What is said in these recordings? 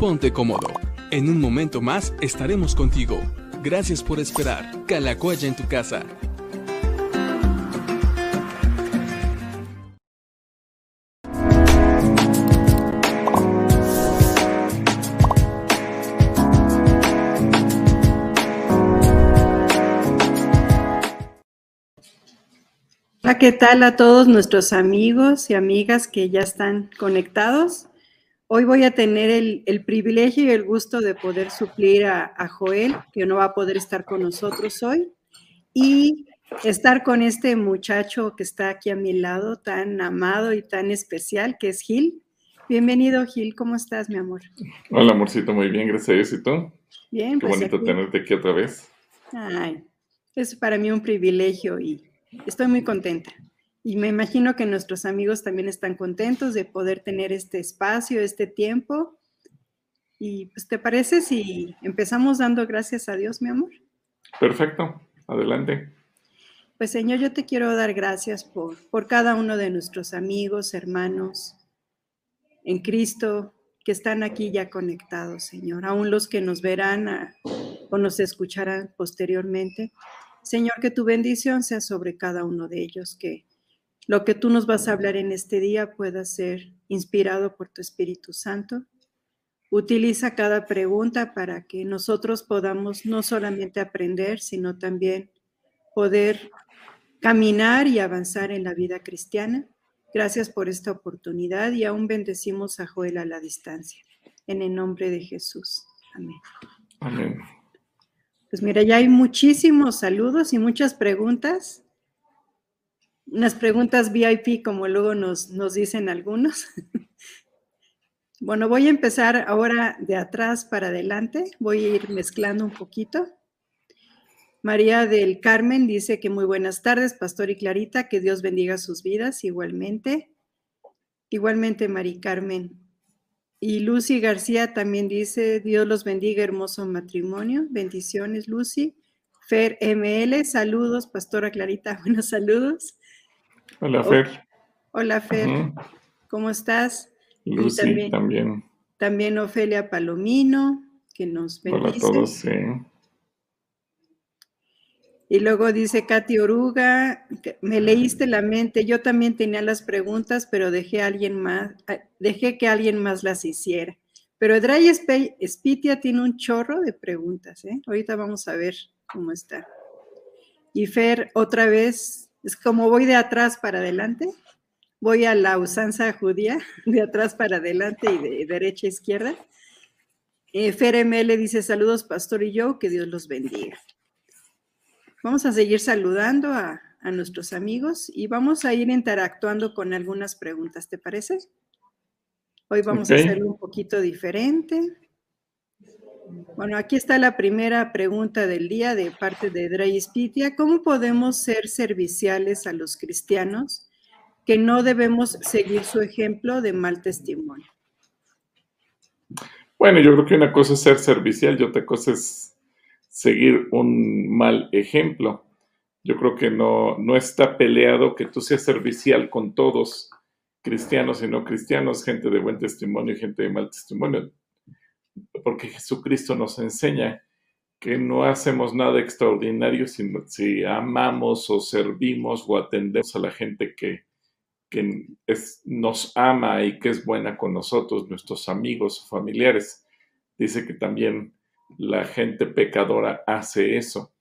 ponte cómodo. En un momento más estaremos contigo. Gracias por esperar. Calacoya en tu casa. ¿qué tal a todos nuestros amigos y amigas que ya están conectados? Hoy voy a tener el, privilegio y el gusto de poder suplir a, Joel, que no va a poder estar con nosotros hoy, y estar con este muchacho que está aquí a mi lado, tan amado y tan especial, que es Gil. Bienvenido, Gil, ¿cómo estás, mi amor? Hola, amorcito, muy bien, gracias a Dios. ¿Y tú? Bien, Qué pues bonito tenerte aquí otra vez. Ay, es para mí un privilegio y Estoy muy contenta y me imagino que nuestros amigos también están contentos de poder tener este espacio, este tiempo. Y pues, ¿te parece si empezamos dando gracias a Dios, mi amor? Perfecto, adelante. Pues Señor, yo te quiero dar gracias por, por cada uno de nuestros amigos, hermanos en Cristo que están aquí ya conectados, Señor, aún los que nos verán o nos escucharán posteriormente. Señor, que tu bendición sea sobre cada uno de ellos, que lo que tú nos vas a hablar en este día pueda ser inspirado por tu Espíritu Santo. Utiliza cada pregunta para que nosotros podamos no solamente aprender, sino también poder caminar y avanzar en la vida cristiana. Gracias por esta oportunidad y aún bendecimos a Joel a la distancia. En el nombre de Jesús. Amén. Amén. Pues mira, ya hay muchísimos saludos y muchas preguntas. Unas preguntas VIP, como luego nos, nos dicen algunos. bueno, voy a empezar ahora de atrás para adelante. Voy a ir mezclando un poquito. María del Carmen dice que muy buenas tardes, Pastor y Clarita, que Dios bendiga sus vidas igualmente. Igualmente, Mari Carmen. Y Lucy García también dice, Dios los bendiga, hermoso matrimonio. Bendiciones, Lucy. Fer ML, saludos, Pastora Clarita, buenos saludos. Hola, Fer. Hola, Fer. ¿Cómo estás? Lucy también, también. Ofelia Palomino, que nos bendice. Hola a todos, sí. Y luego dice Katy Oruga, me leíste la mente, yo también tenía las preguntas, pero dejé a alguien más, dejé que alguien más las hiciera. Pero Dry Spitia tiene un chorro de preguntas, ¿eh? Ahorita vamos a ver cómo está. Y Fer, otra vez, es como voy de atrás para adelante, voy a la usanza judía, de atrás para adelante y de derecha a izquierda. Eh, Fer ML dice, saludos, pastor y yo, que Dios los bendiga. Vamos a seguir saludando a, nuestros amigos y vamos a ir interactuando con algunas preguntas, ¿te parece? Hoy vamos a hacerlo un poquito diferente. Bueno, aquí está la primera pregunta del día de parte de Dray Spitia. ¿Cómo podemos ser serviciales a los cristianos que no debemos seguir su ejemplo de mal testimonio? Bueno, yo creo que una cosa es ser servicial y otra cosa es seguir un mal ejemplo. Yo creo que no, no está peleado que tú seas servicial con todos, cristianos y no cristianos, gente de buen testimonio y gente de mal testimonio, porque Jesucristo nos enseña que no hacemos nada extraordinario si, si amamos o servimos o atendemos a la gente que, que nos ama y que es buena con nosotros, nuestros amigos o familiares. Dice que también la gente pecadora hace eso,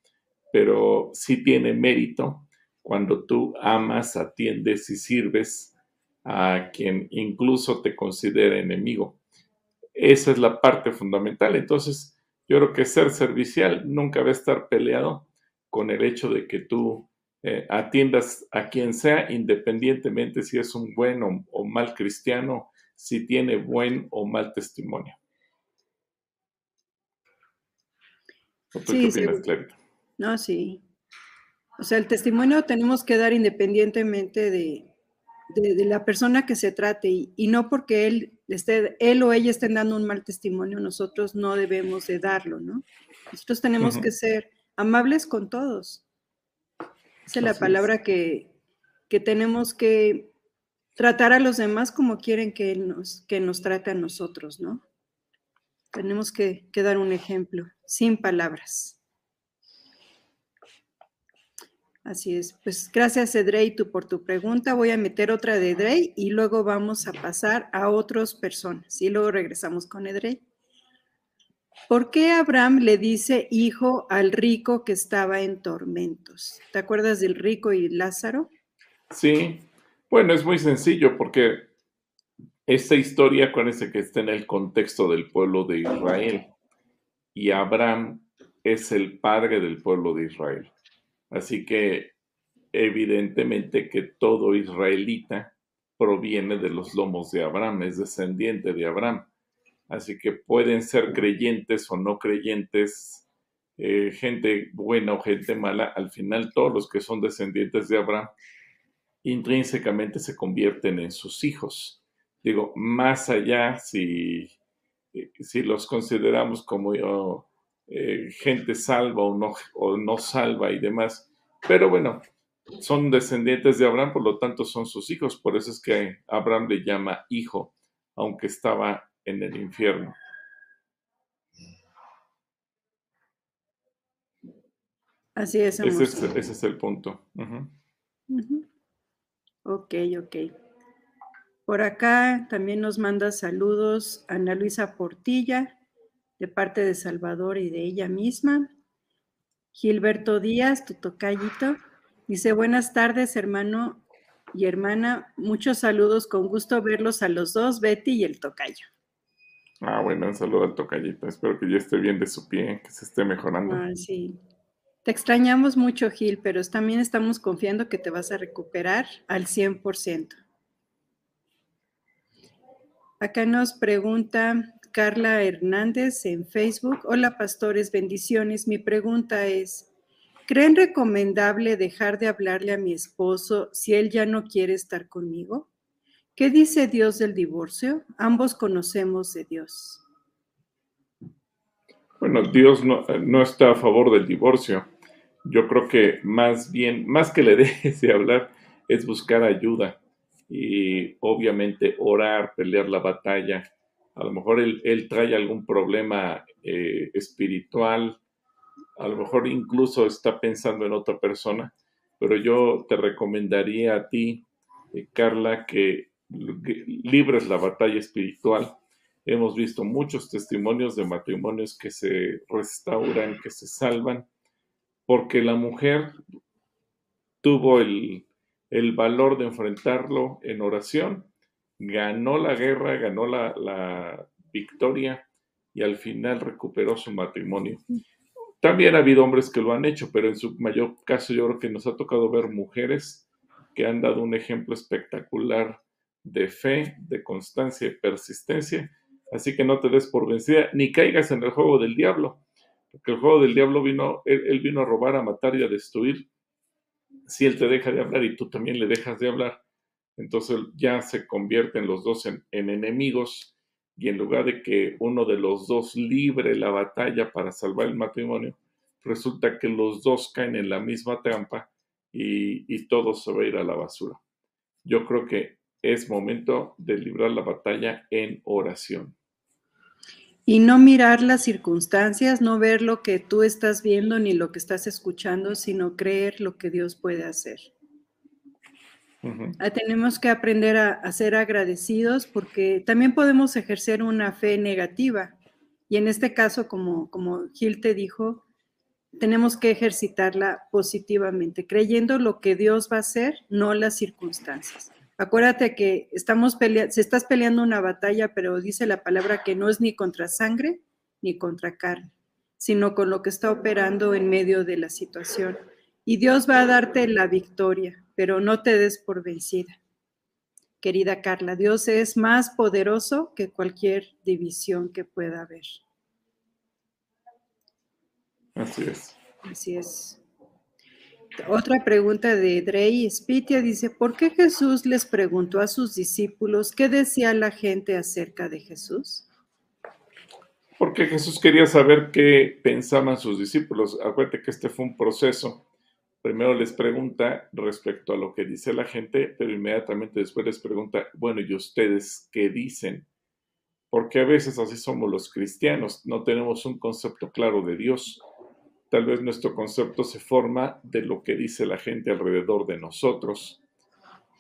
pero sí tiene mérito cuando tú amas, atiendes y sirves a quien incluso te considera enemigo. Esa es la parte fundamental. Entonces, yo creo que ser servicial nunca va a estar peleado con el hecho de que tú eh, atiendas a quien sea, independientemente si es un buen o mal cristiano, si tiene buen o mal testimonio. sí, sí. No, sí. O sea, el testimonio tenemos que dar independientemente de, la persona que se trate y, no porque él, esté, él o ella estén dando un mal testimonio, nosotros no debemos de darlo, ¿no? Nosotros tenemos que ser amables con todos. Esa es la palabra Que, que, tenemos que tratar a los demás como quieren que nos, que nos trate a nosotros, ¿no? Tenemos que, que dar un ejemplo, sin palabras. Así es. Pues gracias, Edrey, tú por tu pregunta. Voy a meter otra de Edrey y luego vamos a pasar a otras personas. Y luego regresamos con Edrey. ¿Por qué Abraham le dice hijo al rico que estaba en tormentos? ¿Te acuerdas del rico y Lázaro? Sí. Bueno, es muy sencillo porque esta historia, acuérdense que está en el contexto del pueblo de Israel. Y Abraham es el padre del pueblo de Israel. Así que evidentemente que todo israelita proviene de los lomos de Abraham, es descendiente de Abraham. Así que pueden ser creyentes o no creyentes, eh, gente buena o gente mala, al final todos los que son descendientes de Abraham intrínsecamente se convierten en sus hijos. Digo, más allá si, eh, si los consideramos como yo, eh, gente salva o no, o no salva y demás. Pero bueno, son descendientes de Abraham, por lo tanto son sus hijos. Por eso es que Abraham le llama hijo, aunque estaba en el infierno. Así es. Ese es, ese es el punto. Ok, ok. Por acá también nos manda saludos Ana Luisa Portilla de parte de Salvador y de ella misma. Gilberto Díaz, tu tocayito, dice, buenas tardes, hermano y hermana. Muchos saludos, con gusto verlos a los dos, Betty y el tocayo. Ah, bueno, un saludo al tocayito. Espero que ya esté bien de su pie, que se esté mejorando. Ah, sí. Te extrañamos mucho, Gil, pero también estamos confiando que te vas a recuperar al 100%. Acá nos pregunta Carla Hernández en Facebook. Hola pastores, bendiciones. Mi pregunta es, ¿creen recomendable dejar de hablarle a mi esposo si él ya no quiere estar conmigo? ¿Qué dice Dios del divorcio? Ambos conocemos de Dios. Bueno, Dios no, está a favor del divorcio. Yo creo que más bien, más que le dejes de hablar, es buscar ayuda y obviamente orar, pelear la batalla a lo mejor él, trae algún problema eh, espiritual, a lo mejor incluso está pensando en otra persona, pero yo te recomendaría a ti, eh, Carla, que libres la batalla espiritual. Hemos visto muchos testimonios de matrimonios que se restauran, que se salvan, porque la mujer tuvo el, el valor de enfrentarlo en oración ganó la guerra, ganó la, victoria y al final recuperó su matrimonio. También ha habido hombres que lo han hecho, pero en su mayor caso yo creo que nos ha tocado ver mujeres que han dado un ejemplo espectacular de fe, de constancia y persistencia. Así que no te des por vencida ni caigas en el juego del diablo, porque el juego del diablo vino, él vino a robar, a matar y a destruir. Si él te deja de hablar y tú también le dejas de hablar, entonces ya se convierten los dos en, enemigos y en lugar de que uno de los dos libre la batalla para salvar el matrimonio, resulta que los dos caen en la misma trampa y, y todo se va a ir a la basura. Yo creo que es momento de librar la batalla en oración. Y no mirar las circunstancias, no ver lo que tú estás viendo ni lo que estás escuchando, sino creer lo que Dios puede hacer. Ah, tenemos que aprender a, ser agradecidos porque también podemos ejercer una fe negativa. Y en este caso, como, como Gil te dijo, tenemos que ejercitarla positivamente, creyendo lo que Dios va a hacer, no las circunstancias. Acuérdate que estamos peleando, se estás peleando una batalla, pero dice la palabra que no es ni contra sangre ni contra carne, sino con lo que está operando en medio de la situación. Y Dios va a darte la victoria pero no te des por vencida. Querida Carla, Dios es más poderoso que cualquier división que pueda haber. Así es. Así es. Otra pregunta de Drey Spitia dice, ¿por qué Jesús les preguntó a sus discípulos qué decía la gente acerca de Jesús? Porque Jesús quería saber qué pensaban sus discípulos. Acuérdate que este fue un proceso primero les pregunta respecto a lo que dice la gente, pero inmediatamente después les pregunta, bueno, ¿y ustedes qué dicen? porque a veces así somos los cristianos, no tenemos un concepto claro de Dios. Tal vez nuestro concepto se forma de lo que dice la gente alrededor de nosotros,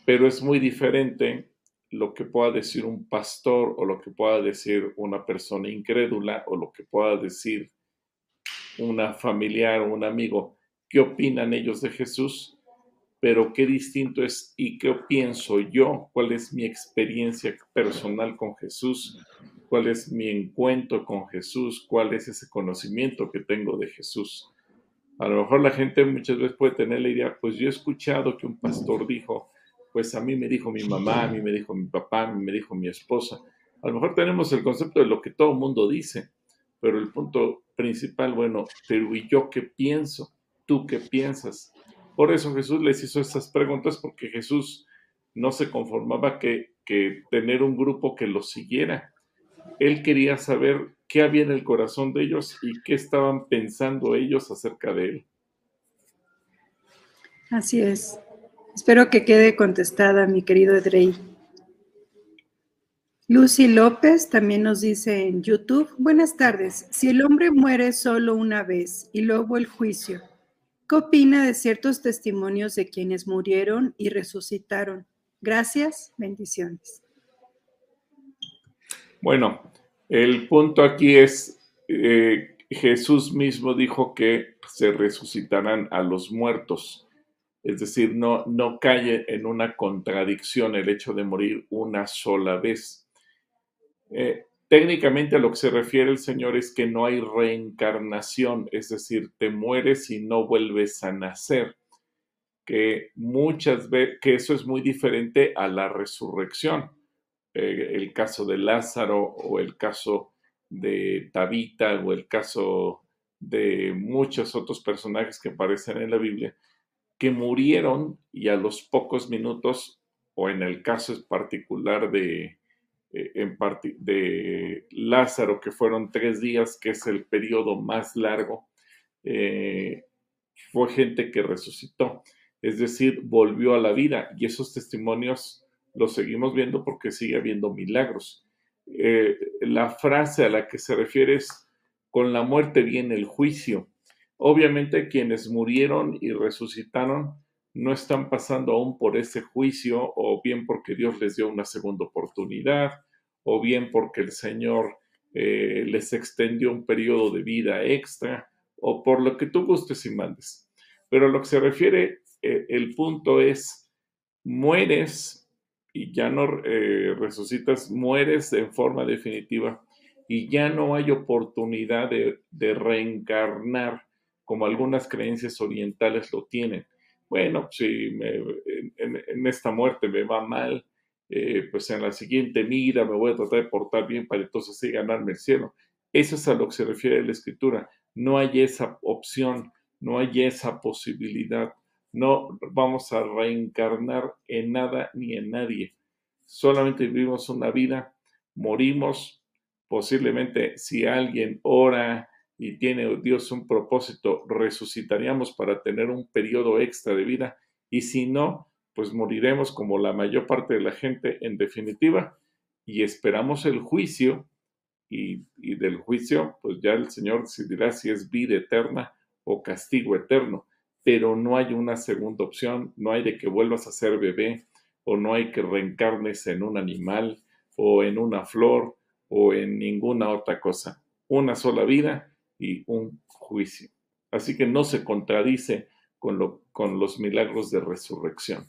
pero es muy diferente lo que pueda decir un pastor o lo que pueda decir una persona incrédula o lo que pueda decir una familiar o un amigo. ¿Qué opinan ellos de Jesús? Pero qué distinto es y qué pienso yo, cuál es mi experiencia personal con Jesús, cuál es mi encuentro con Jesús, cuál es ese conocimiento que tengo de Jesús. A lo mejor la gente muchas veces puede tener la idea, pues yo he escuchado que un pastor dijo, pues a mí me dijo mi mamá, a mí me dijo mi papá, a mí me dijo mi esposa. A lo mejor tenemos el concepto de lo que todo el mundo dice, pero el punto principal, bueno, pero ¿y yo qué pienso? ¿Tú qué piensas? Por eso Jesús les hizo estas preguntas, porque Jesús no se conformaba que, que tener un grupo que lo siguiera. Él quería saber qué había en el corazón de ellos y qué estaban pensando ellos acerca de él. Así es. Espero que quede contestada, mi querido Edrey. Lucy López también nos dice en YouTube, buenas tardes, si el hombre muere solo una vez y luego el juicio, ¿qué opina de ciertos testimonios de quienes murieron y resucitaron? Gracias, bendiciones. Bueno, el punto aquí es, eh, Jesús mismo dijo que se resucitarán a los muertos. Es decir, no, no cae en una contradicción el hecho de morir una sola vez. Eh, técnicamente a lo que se refiere el Señor es que no hay reencarnación, es decir, te mueres y no vuelves a nacer. Que muchas veces, que eso es muy diferente a la resurrección. Eh, el caso de Lázaro o el caso de Tabita o el caso de muchos otros personajes que aparecen en la Biblia, que murieron y a los pocos minutos, o en el caso particular de, en de Lázaro, que fueron tres días, que es el periodo más largo, eh, fue gente que resucitó, es decir, volvió a la vida y esos testimonios los seguimos viendo porque sigue habiendo milagros. Eh, la frase a la que se refiere es, con la muerte viene el juicio. Obviamente quienes murieron y resucitaron no están pasando aún por ese juicio o bien porque Dios les dio una segunda oportunidad o bien porque el Señor eh, les extendió un periodo de vida extra o por lo que tú gustes y mandes. Pero a lo que se refiere, eh, el punto es, mueres y ya no eh, resucitas, mueres en forma definitiva y ya no hay oportunidad de reencarnar como algunas creencias orientales lo tienen. Bueno, si en, esta muerte me va mal, eh, pues en la siguiente vida me voy a tratar de portar bien para entonces sí ganarme el cielo. Eso es a lo que se refiere la escritura. No hay esa opción, no hay esa posibilidad. No vamos a reencarnar en nada ni en nadie. Solamente vivimos una vida, morimos, posiblemente si alguien ora, y tiene Dios un propósito, resucitaríamos para tener un periodo extra de vida y si no, pues moriremos como la mayor parte de la gente en definitiva y esperamos el juicio y, del juicio, pues ya el Señor decidirá si es vida eterna o castigo eterno, pero no hay una segunda opción, no hay de que vuelvas a ser bebé o no hay que reencarnes en un animal o en una flor o en ninguna otra cosa. Una sola vida y un juicio. Así que no se contradice con, lo, con los milagros de resurrección.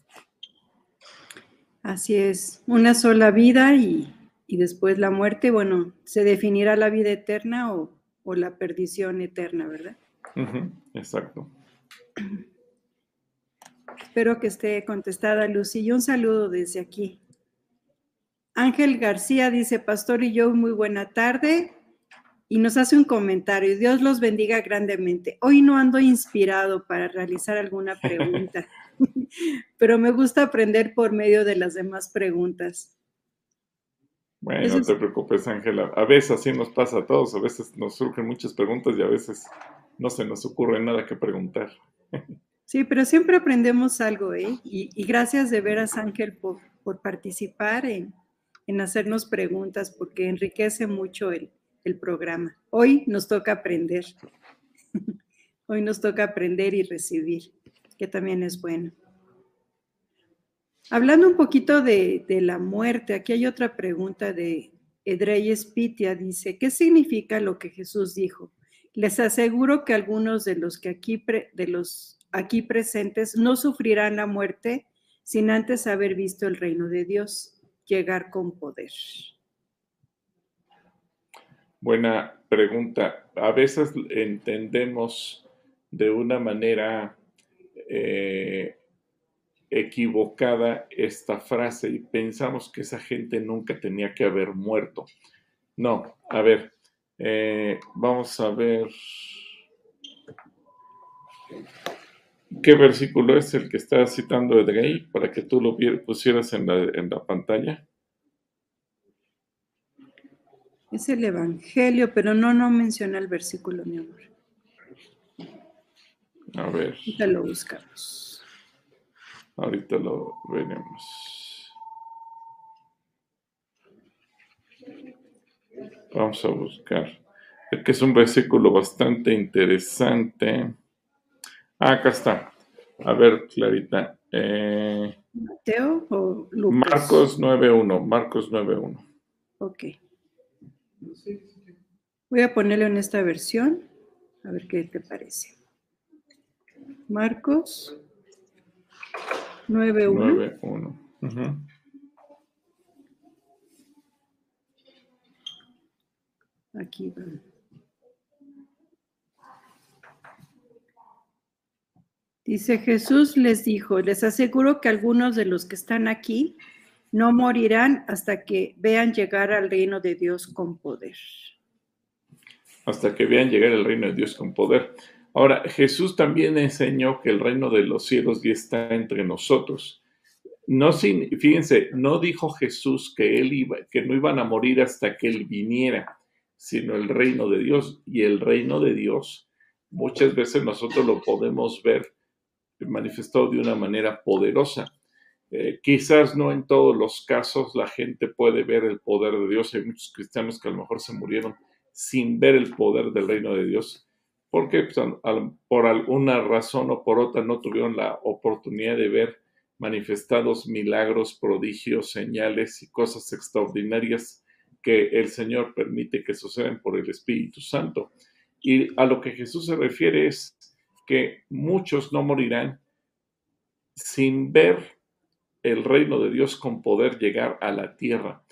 Así es, una sola vida y, después la muerte, bueno, se definirá la vida eterna o, la perdición eterna, ¿verdad? exacto. Espero que esté contestada, Lucy. Y un saludo desde aquí. Ángel García dice, Pastor y yo, muy buena tarde y nos hace un comentario. Dios los bendiga grandemente. Hoy no ando inspirado para realizar alguna pregunta, pero me gusta aprender por medio de las demás preguntas. Bueno, no te preocupes, Ángela. A veces así nos pasa a todos. A veces nos surgen muchas preguntas y a veces no se nos ocurre nada que preguntar. Sí, pero siempre aprendemos algo, ¿eh? Y, gracias de veras, Ángel, por, por participar en, en hacernos preguntas porque enriquece mucho el, el programa. Hoy nos toca aprender. Hoy nos toca aprender y recibir, que también es bueno. Hablando un poquito de, la muerte, aquí hay otra pregunta de Edrey Spitia. Dice, ¿qué significa lo que Jesús dijo? Les aseguro que algunos de los que aquí, de los aquí presentes no sufrirán la muerte sin antes haber visto el reino de Dios llegar con poder. Buena pregunta. A veces entendemos de una manera eh, equivocada esta frase y pensamos que esa gente nunca tenía que haber muerto. No, a ver, eh, vamos a ver qué versículo es el que está citando Edrey para que tú lo pusieras en la, en la pantalla. Es el Evangelio, pero no, no menciona el versículo, mi amor. A ver. Ya lo buscamos. Ahorita lo veremos. Vamos a buscar. Es que es un versículo bastante interesante. Ah, acá está. A ver, Clarita. Eh, ¿Mateo o Lucas? Marcos 9.1. Marcos 9.1. Ok. Voy a ponerlo en esta versión. A ver qué te parece. Marcos 9-1. Aquí va. Dice Jesús les dijo, les aseguro que algunos de los que están aquí no morirán hasta que vean llegar al reino de Dios con poder. Hasta que vean llegar al reino de Dios con poder. Ahora, Jesús también enseñó que el reino de los cielos ya está entre nosotros. No, fíjense, no dijo Jesús que él iba, que no iban a morir hasta que él viniera, sino el reino de Dios. Y el reino de Dios, muchas veces nosotros lo podemos ver manifestado de una manera poderosa. Eh, quizás no en todos los casos la gente puede ver el poder de Dios. Hay muchos cristianos que a lo mejor se murieron sin ver el poder del reino de Dios porque pues, por alguna razón o por otra no tuvieron la oportunidad de ver manifestados milagros, prodigios, señales y cosas extraordinarias que el Señor permite que sucedan por el Espíritu Santo. Y a lo que Jesús se refiere es que muchos no morirán sin ver el reino de Dios con poder llegar a la tierra.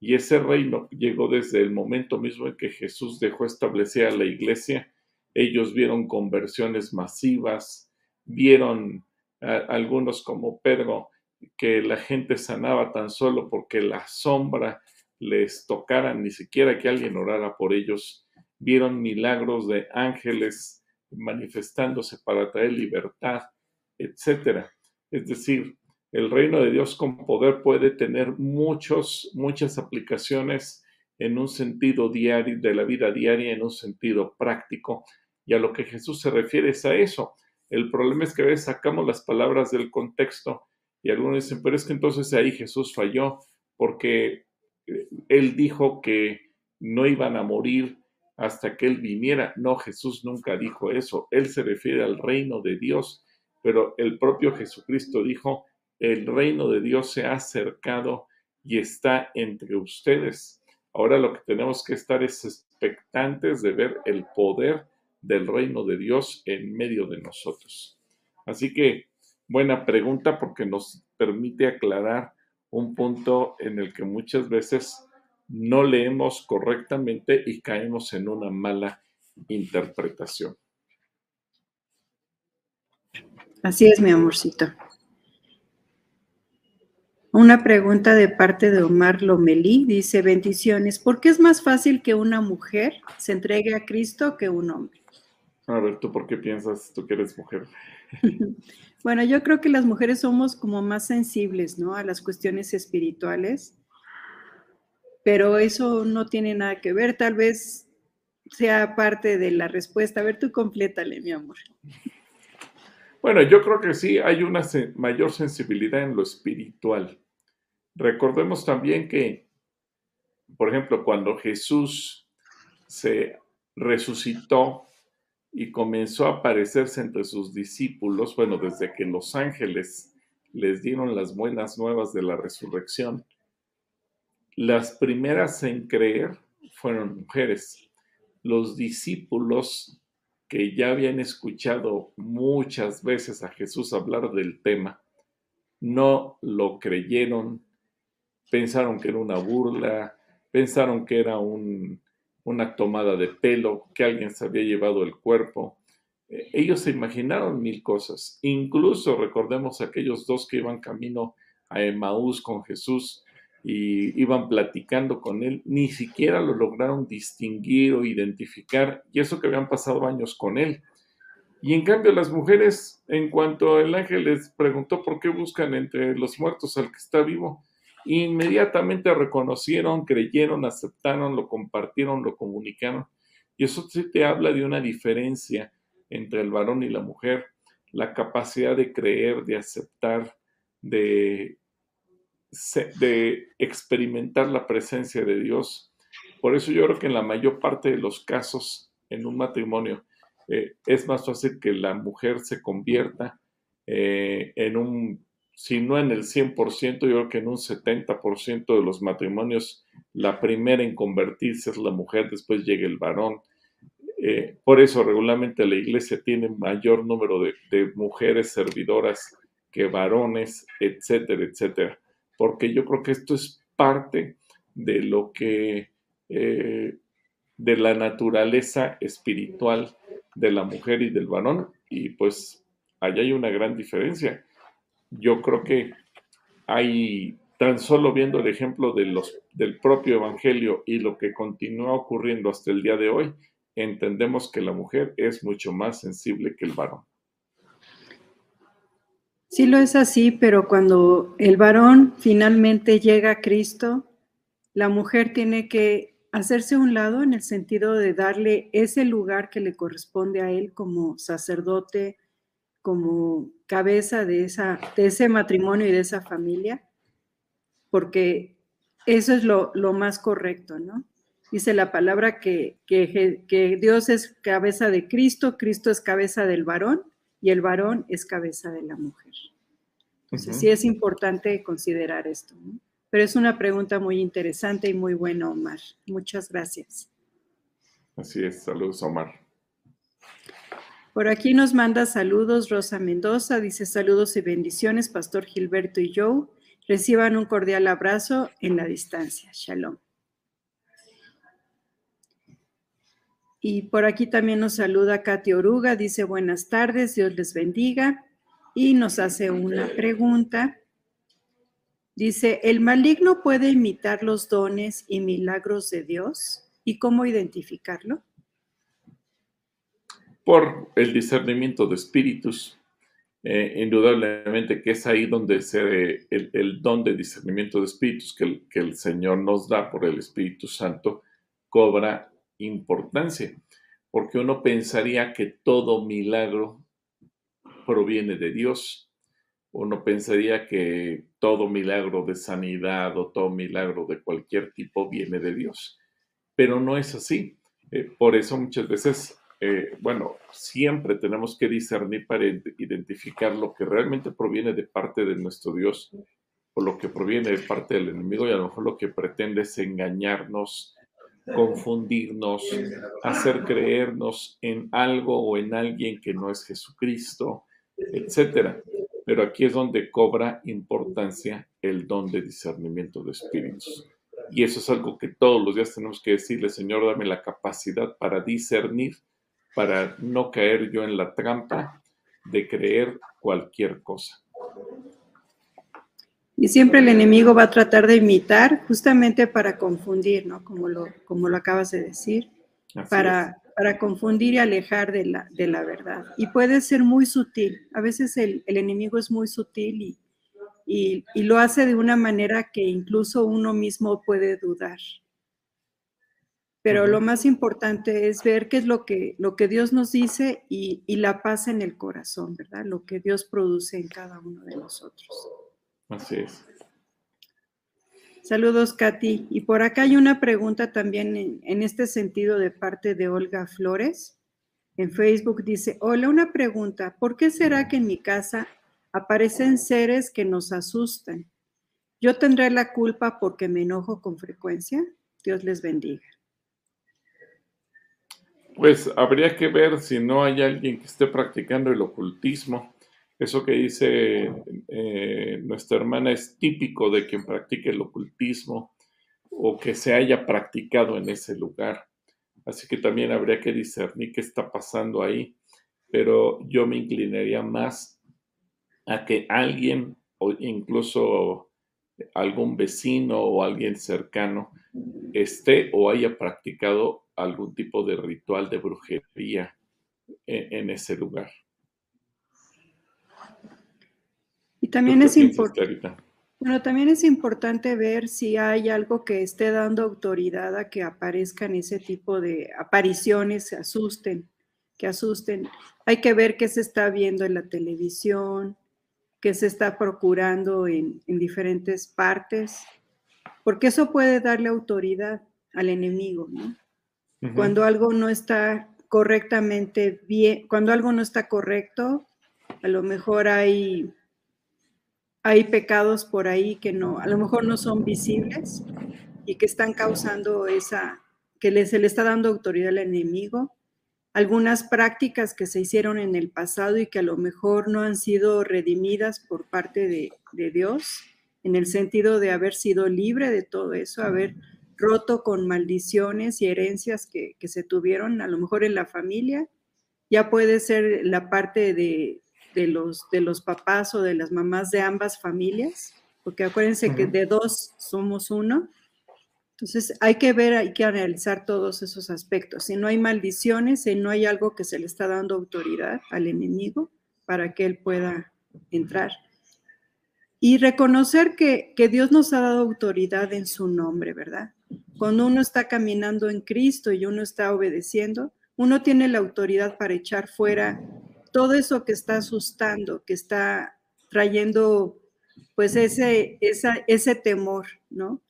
Y ese reino llegó desde el momento mismo en que Jesús dejó establecida la iglesia ellos vieron conversiones masivas, vieron algunos como Pedro que la gente sanaba tan solo porque la sombra les tocara, ni siquiera que alguien orara por ellos. Vieron milagros de ángeles manifestándose para traer libertad, etc. Es decir, el reino de Dios con poder puede tener muchos, muchas aplicaciones en un sentido diario, de la vida diaria, en un sentido práctico, y a lo que Jesús se refiere es a eso. El problema es que a veces sacamos las palabras del contexto y algunos dicen, pero es que entonces ahí Jesús falló porque eh, él dijo que no iban a morir hasta que él viniera. No, Jesús nunca dijo eso. Él se refiere al reino de Dios, pero el propio Jesucristo dijo, el reino de Dios se ha acercado y está entre ustedes. Ahora lo que tenemos que estar es expectantes de ver el poder del reino de Dios en medio de nosotros. Así que buena pregunta porque nos permite aclarar un punto en el que muchas veces no leemos correctamente y caemos en una mala interpretación. Así es, mi amorcito. Una pregunta de parte de Omar Lomelí dice, bendiciones, ¿por qué es más fácil que una mujer se entregue a Cristo que un hombre? A ver, ¿tú por qué piensas, tú que eres mujer? bueno, yo creo que las mujeres somos como más sensibles, ¿no? A las cuestiones espirituales, pero eso no tiene nada que ver, tal vez sea parte de la respuesta. A ver, tú complétale, mi amor. Bueno, yo creo que sí, hay una mayor sensibilidad en lo espiritual. Recordemos también que por ejemplo, cuando Jesús se resucitó y comenzó a aparecerse entre sus discípulos, bueno, desde que los ángeles les dieron las buenas nuevas de la resurrección, las primeras en creer fueron mujeres. Los discípulos que ya habían escuchado muchas veces a Jesús hablar del tema, no lo creyeron, pensaron que era una burla, pensaron que era una tomada de pelo, que alguien se había llevado el cuerpo. Eh, ellos se imaginaron mil cosas. Incluso recordemos aquellos dos que iban camino a Emaús con Jesús y iban platicando con él, ni siquiera lo lograron distinguir o identificar, y eso que habían pasado años con él. Y en cambio las mujeres, en cuanto el ángel les preguntó por qué buscan entre los muertos al que está vivo, inmediatamente reconocieron, creyeron, aceptaron, lo compartieron, lo comunicaron. Y eso sí te habla de una diferencia entre el varón y la mujer, la capacidad de creer, de aceptar, de, de experimentar la presencia de Dios. Por eso yo creo que en la mayor parte de los casos en un matrimonio eh, es más fácil que la mujer se convierta eh, en un si no en el 100%, yo creo que en un 70% de los matrimonios, la primera en convertirse es la mujer, después llega el varón. Eh, por eso regularmente la iglesia tiene mayor número de, mujeres servidoras que varones, etcétera, etcétera. Porque yo creo que esto es parte de lo que, eh, de la naturaleza espiritual de la mujer y del varón. Y pues allá hay una gran diferencia yo creo que hay, tan solo viendo el ejemplo del propio Evangelio y lo que continúa ocurriendo hasta el día de hoy, entendemos que la mujer es mucho más sensible que el varón. Sí lo es así, pero cuando el varón finalmente llega a Cristo, la mujer tiene que hacerse a un lado en el sentido de darle ese lugar que le corresponde a él como sacerdote, como cabeza de, esa, de ese matrimonio y de esa familia, porque eso es lo, más correcto, ¿no? Dice la palabra que, que, Dios es cabeza de Cristo, Cristo es cabeza del varón y el varón es cabeza de la mujer. Entonces sí es importante considerar esto, ¿no? Pero es una pregunta muy interesante y muy buena, Omar. Muchas gracias. Así es, saludos, Omar. Por aquí nos manda saludos Rosa Mendoza, dice saludos y bendiciones, Pastor Gilberto y Joe. Reciban un cordial abrazo en la distancia. Shalom. Y por aquí también nos saluda Katy Oruga, dice buenas tardes, Dios les bendiga. Y nos hace una pregunta. Dice, ¿el maligno puede imitar los dones y milagros de Dios? ¿Y cómo identificarlo? Por el discernimiento de espíritus. Eh, indudablemente que es ahí donde se el, don de discernimiento de espíritus que el, que el Señor nos da por el Espíritu Santo cobra importancia, porque uno pensaría que todo milagro proviene de Dios. Uno pensaría que todo milagro de sanidad o todo milagro de cualquier tipo viene de Dios, pero no es así. Eh, por eso muchas veces eh, bueno, siempre tenemos que discernir para identificar lo que realmente proviene de parte de nuestro Dios o lo que proviene de parte del enemigo y a lo mejor lo que pretende es engañarnos, confundirnos, hacer creernos en algo o en alguien que no es Jesucristo, etcétera. Pero aquí es donde cobra importancia el don de discernimiento de espíritus. Y eso es algo que todos los días tenemos que decirle, Señor, dame la capacidad para discernir para no caer yo en la trampa de creer cualquier cosa. Y siempre el enemigo va a tratar de imitar justamente para confundir, ¿no? Como lo, como lo acabas de decir, para, para confundir y alejar de la, de la verdad. Y puede ser muy sutil. A veces el, enemigo es muy sutil y, y, y, lo hace de una manera que incluso uno mismo puede dudar. Pero lo más importante es ver qué es lo que, lo que Dios nos dice y, la paz en el corazón, ¿verdad? Lo que Dios produce en cada uno de nosotros. Así es. Saludos, Katy. Y por acá hay una pregunta también en, en, este sentido de parte de Olga Flores. En Facebook dice, hola, una pregunta. ¿Por qué será que en mi casa aparecen seres que nos asustan? ¿Yo tendré la culpa porque me enojo con frecuencia? Dios les bendiga. Pues habría que ver si no hay alguien que esté practicando el ocultismo. Eso que dice eh, nuestra hermana es típico de quien practique el ocultismo o que se haya practicado en ese lugar. Así que también habría que discernir qué está pasando ahí. Pero yo me inclinaría más a que alguien o incluso algún vecino o alguien cercano esté o haya practicado algún tipo de ritual de brujería en, ese lugar. Y también es importante. Bueno, también es importante ver si hay algo que esté dando autoridad a que aparezcan ese tipo de apariciones, se asusten, que asusten. Hay que ver qué se está viendo en la televisión, qué se está procurando en, en diferentes partes, porque eso puede darle autoridad al enemigo, ¿no? Cuando algo no está correctamente bien, cuando algo no está correcto, a lo mejor hay, hay pecados por ahí que no, a lo mejor no son visibles y que están causando esa, que se le está dando autoridad al enemigo. Algunas prácticas que se hicieron en el pasado y que a lo mejor no han sido redimidas por parte de, de Dios, en el sentido de haber sido libre de todo eso, haber roto con maldiciones y herencias que, se tuvieron a lo mejor en la familia. Ya puede ser la parte de, los, de los papás o de las mamás de ambas familias, porque acuérdense que de dos somos uno. Entonces hay que ver, hay que analizar todos esos aspectos. Si no hay maldiciones, si no hay algo que se le está dando autoridad al enemigo para que él pueda entrar. Y reconocer que, que Dios nos ha dado autoridad en su nombre, ¿verdad? Cuando uno está caminando en Cristo y uno está obedeciendo, uno tiene la autoridad para echar fuera todo eso que está asustando, que está trayendo pues ese, ese temor, ¿no?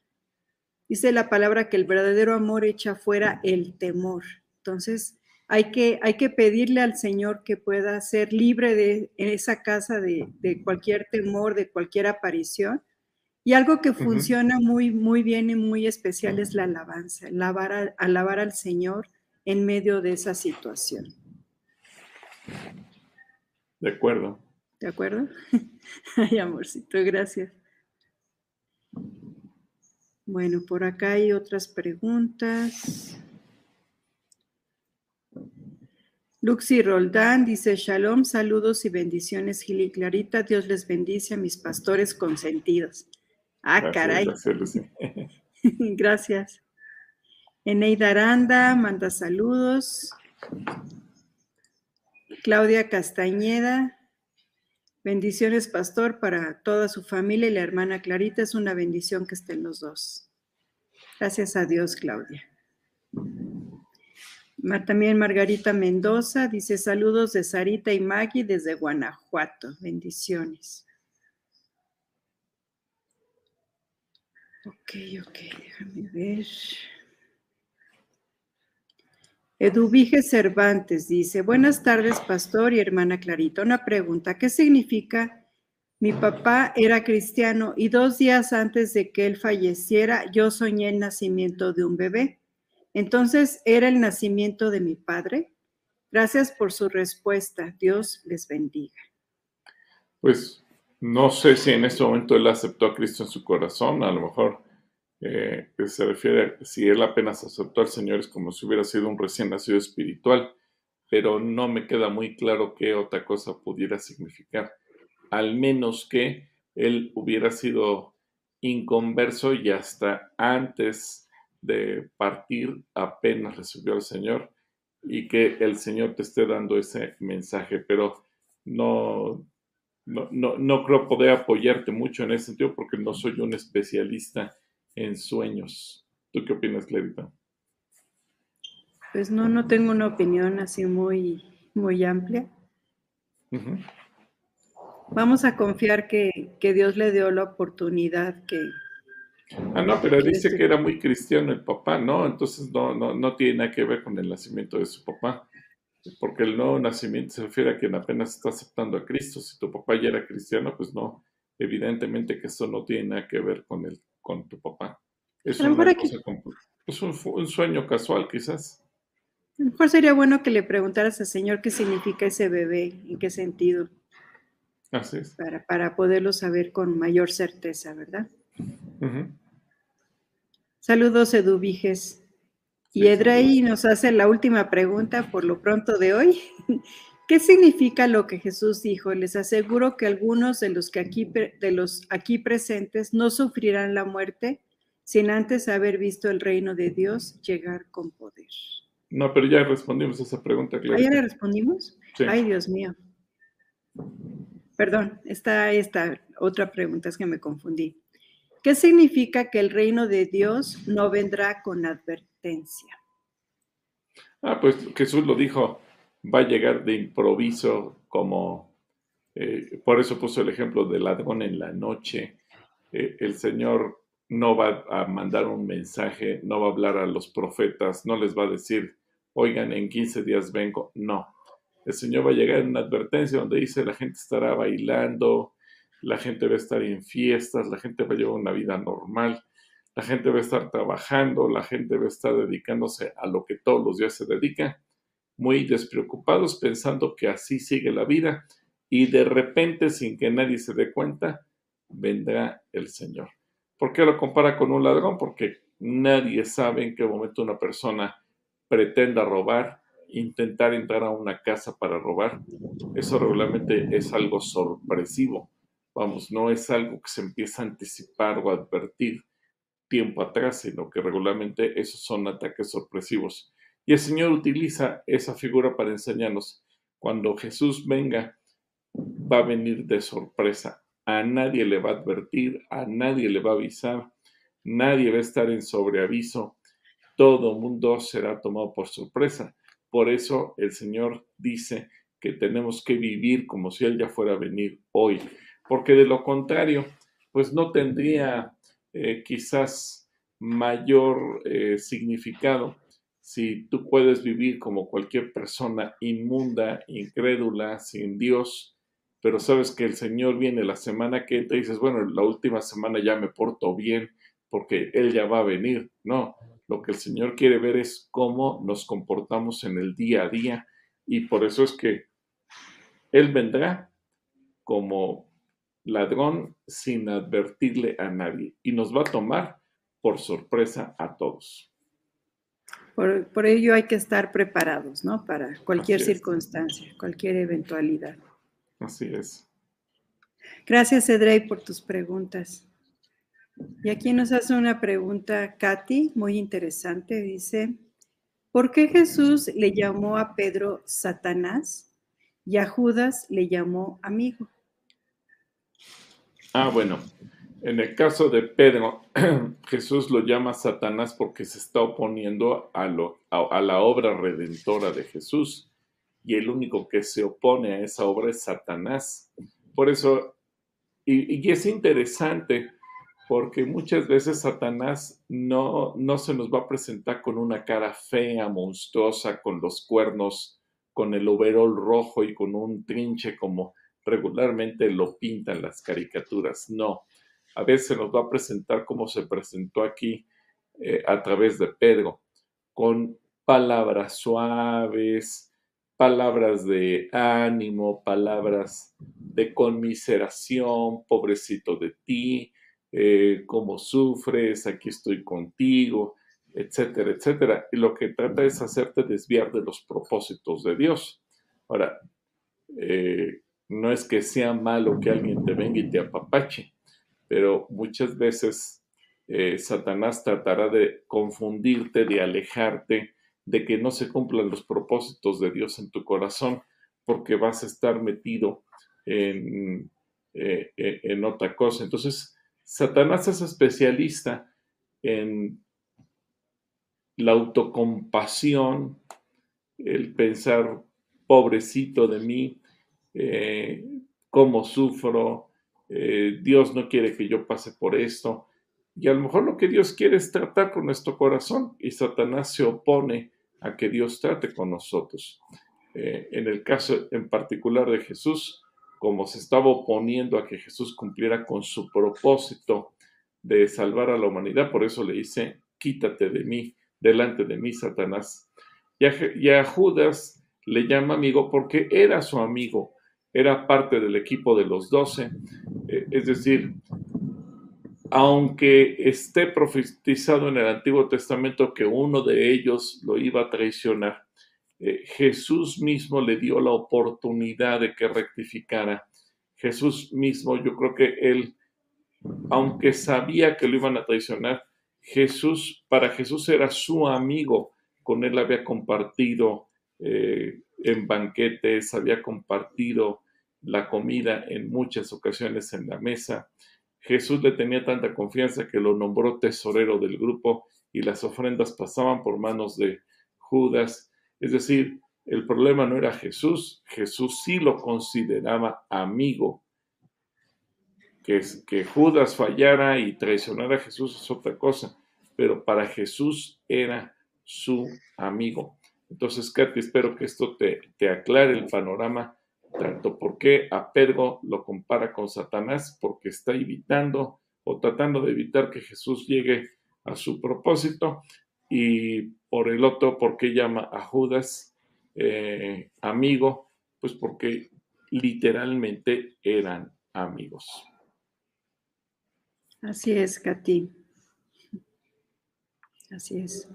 Dice la palabra que el verdadero amor echa fuera el temor. Entonces, hay que, hay que pedirle al Señor que pueda ser libre de esa casa de, de cualquier temor, de cualquier aparición, y algo que funciona muy, muy bien y muy especial es la alabanza, alabar, alabar al Señor en medio de esa situación. De acuerdo. ¿De acuerdo? Ay, amorcito, gracias. Bueno, por acá hay otras preguntas. Luxi Roldán dice, Shalom, saludos y bendiciones, Gil y Clarita. Dios les bendice a mis pastores consentidos. Ah, caray. Gracias. Eneida Aranda manda saludos. Claudia Castañeda. Bendiciones, pastor, para toda su familia y la hermana Clarita. Es una bendición que estén los dos. Gracias a Dios, Claudia. También Margarita Mendoza dice saludos de Sarita y Maggie desde Guanajuato. Bendiciones. Ok, ok, déjame ver. Eduvige Cervantes dice, buenas tardes, pastor y hermana Clarita. Una pregunta, ¿qué significa? Mi papá era cristiano y dos días antes de que él falleciera, yo soñé el nacimiento de un bebé. Entonces, ¿era el nacimiento de mi padre? Gracias por su respuesta. Dios les bendiga. Pues no sé si en este momento él aceptó a Cristo en su corazón, a lo mejor eh, se refiere a si él apenas aceptó al Señor es como si hubiera sido un recién nacido espiritual, pero no me queda muy claro qué otra cosa pudiera significar, al menos que él hubiera sido inconverso y hasta antes de partir apenas recibió al Señor y que el Señor te esté dando ese mensaje, pero no, no, no, creo poder apoyarte mucho en ese sentido porque no soy un especialista en sueños. ¿Tú qué opinas, Clarita? Pues no, no tengo una opinión así muy, muy amplia. Vamos a confiar que, Dios le dio la oportunidad que, Ah, no, pero dice que era muy cristiano el papá, ¿no? Entonces no, no, no tiene nada que ver con el nacimiento de su papá. Porque el nuevo nacimiento se refiere a quien apenas está aceptando a Cristo. Si tu papá ya era cristiano, pues no. Evidentemente que eso no tiene nada que ver con, el, con tu papá. Es, una cosa es un, un, sueño casual, quizás. A lo mejor sería bueno que le preguntaras al Señor qué significa ese bebé, en qué sentido. Así es. Para, para poderlo saber con mayor certeza, ¿verdad? Saludos, Eduviges. Y Edrey nos hace la última pregunta por lo pronto de hoy. ¿Qué significa lo que Jesús dijo? Les aseguro que algunos de los, que aquí, de los aquí presentes no sufrirán la muerte sin antes haber visto el reino de Dios llegar con poder. No, pero ya respondimos a esa pregunta, claro. ¿Ya le respondimos? Ay, Dios mío. Perdón, está esta otra pregunta, es que me confundí. ¿Qué significa que el reino de Dios no vendrá con advertencia? Ah, pues Jesús lo dijo, va a llegar de improviso, como eh, por eso puso el ejemplo del ladrón en la noche. Eh, el Señor no va a mandar un mensaje, no va a hablar a los profetas, no les va a decir, oigan, en 15 días vengo. No, el Señor va a llegar en una advertencia donde dice la gente estará bailando, la gente va a estar en fiestas, la gente va a llevar una vida normal, la gente va a estar trabajando, la gente va a estar dedicándose a lo que todos los días se dedica, muy despreocupados pensando que así sigue la vida y de repente sin que nadie se dé cuenta, vendrá el Señor. ¿Por qué lo compara con un ladrón? Porque nadie sabe en qué momento una persona pretenda robar, intentar entrar a una casa para robar. Eso regularmente es algo sorpresivo. Vamos, no es algo que se empieza a anticipar o advertir tiempo atrás, sino que regularmente esos son ataques sorpresivos. Y el Señor utiliza esa figura para enseñarnos, cuando Jesús venga, va a venir de sorpresa a nadie le va a advertir, a nadie le va a avisar, nadie va a estar en sobreaviso, todo mundo será tomado por sorpresa. Por eso el Señor dice que tenemos que vivir como si Él ya fuera a venir hoy, porque de lo contrario, pues no tendría eh, quizás mayor eh, significado si tú puedes vivir como cualquier persona inmunda, incrédula, sin Dios, pero sabes que el Señor viene la semana que te dices, bueno, la última semana ya me porto bien porque Él ya va a venir. No, lo que el Señor quiere ver es cómo nos comportamos en el día a día y por eso es que Él vendrá como ladrón sin advertirle a nadie y nos va a tomar por sorpresa a todos. Por, ello hay que estar preparados, ¿no? Para cualquier circunstancia, cualquier eventualidad. Así es. Gracias, Edrey, por tus preguntas. Y aquí nos hace una pregunta Katy, muy interesante. Dice, ¿por qué Jesús le llamó a Pedro Satanás y a Judas le llamó amigo? Ah, bueno, en el caso de Pedro, Jesús lo llama Satanás porque se está oponiendo a, la obra redentora de Jesús y el único que se opone a esa obra es Satanás. Por eso, y, es interesante, porque muchas veces Satanás no, no se nos va a presentar con una cara fea, monstruosa, con los cuernos, con el overol rojo y con un trinche como regularmente lo pintan las caricaturas. No, a veces nos va a presentar como se presentó aquí eh, a través de Pedro, con palabras suaves, palabras de ánimo, palabras de conmiseración, pobrecito de ti, eh, cómo sufres, aquí estoy contigo, etcétera, etcétera. Y lo que trata es hacerte desviar de los propósitos de Dios. Ahora, eh, no es que sea malo que alguien te venga y te apapache, pero muchas veces eh, Satanás tratará de confundirte, de alejarte, de que no se cumplan los propósitos de Dios en tu corazón, porque vas a estar metido en, eh, eh, en otra cosa. Entonces, Satanás es especialista en la autocompasión, el pensar, pobrecito de mí, eh, cómo sufro, Dios no quiere que yo pase por esto. Y a lo mejor lo que Dios quiere es tratar con nuestro corazón y Satanás se opone a que Dios trate con nosotros. Eh, en el caso en particular de Jesús, como se estaba oponiendo a que Jesús cumpliera con su propósito de salvar a la humanidad, por eso le dice, quítate de mí, delante de mí, Satanás. Y a, Judas le llama amigo porque era su amigo, era parte del equipo de los doce, eh, es decir, aunque esté profetizado en el Antiguo Testamento que uno de ellos lo iba a traicionar, eh, Jesús mismo le dio la oportunidad de que rectificara. Jesús mismo, yo creo que él, aunque sabía que lo iban a traicionar, Jesús, para Jesús era su amigo, con él había compartido eh, en banquetes, había compartido la comida en muchas ocasiones en la mesa. Jesús le tenía tanta confianza que lo nombró tesorero del grupo y las ofrendas pasaban por manos de Judas. Es decir, el problema no era Jesús, Jesús sí lo consideraba amigo. Que, que Judas fallara y traicionara a Jesús es otra cosa, pero para Jesús era su amigo. Entonces, Katy, espero que esto te, te aclare el panorama tanto porque a Pedro lo compara con Satanás, porque está evitando o tratando de evitar que Jesús llegue a su propósito, y por el otro, porque llama a Judas eh, amigo, pues porque literalmente eran amigos. Así es, Katy. Así es.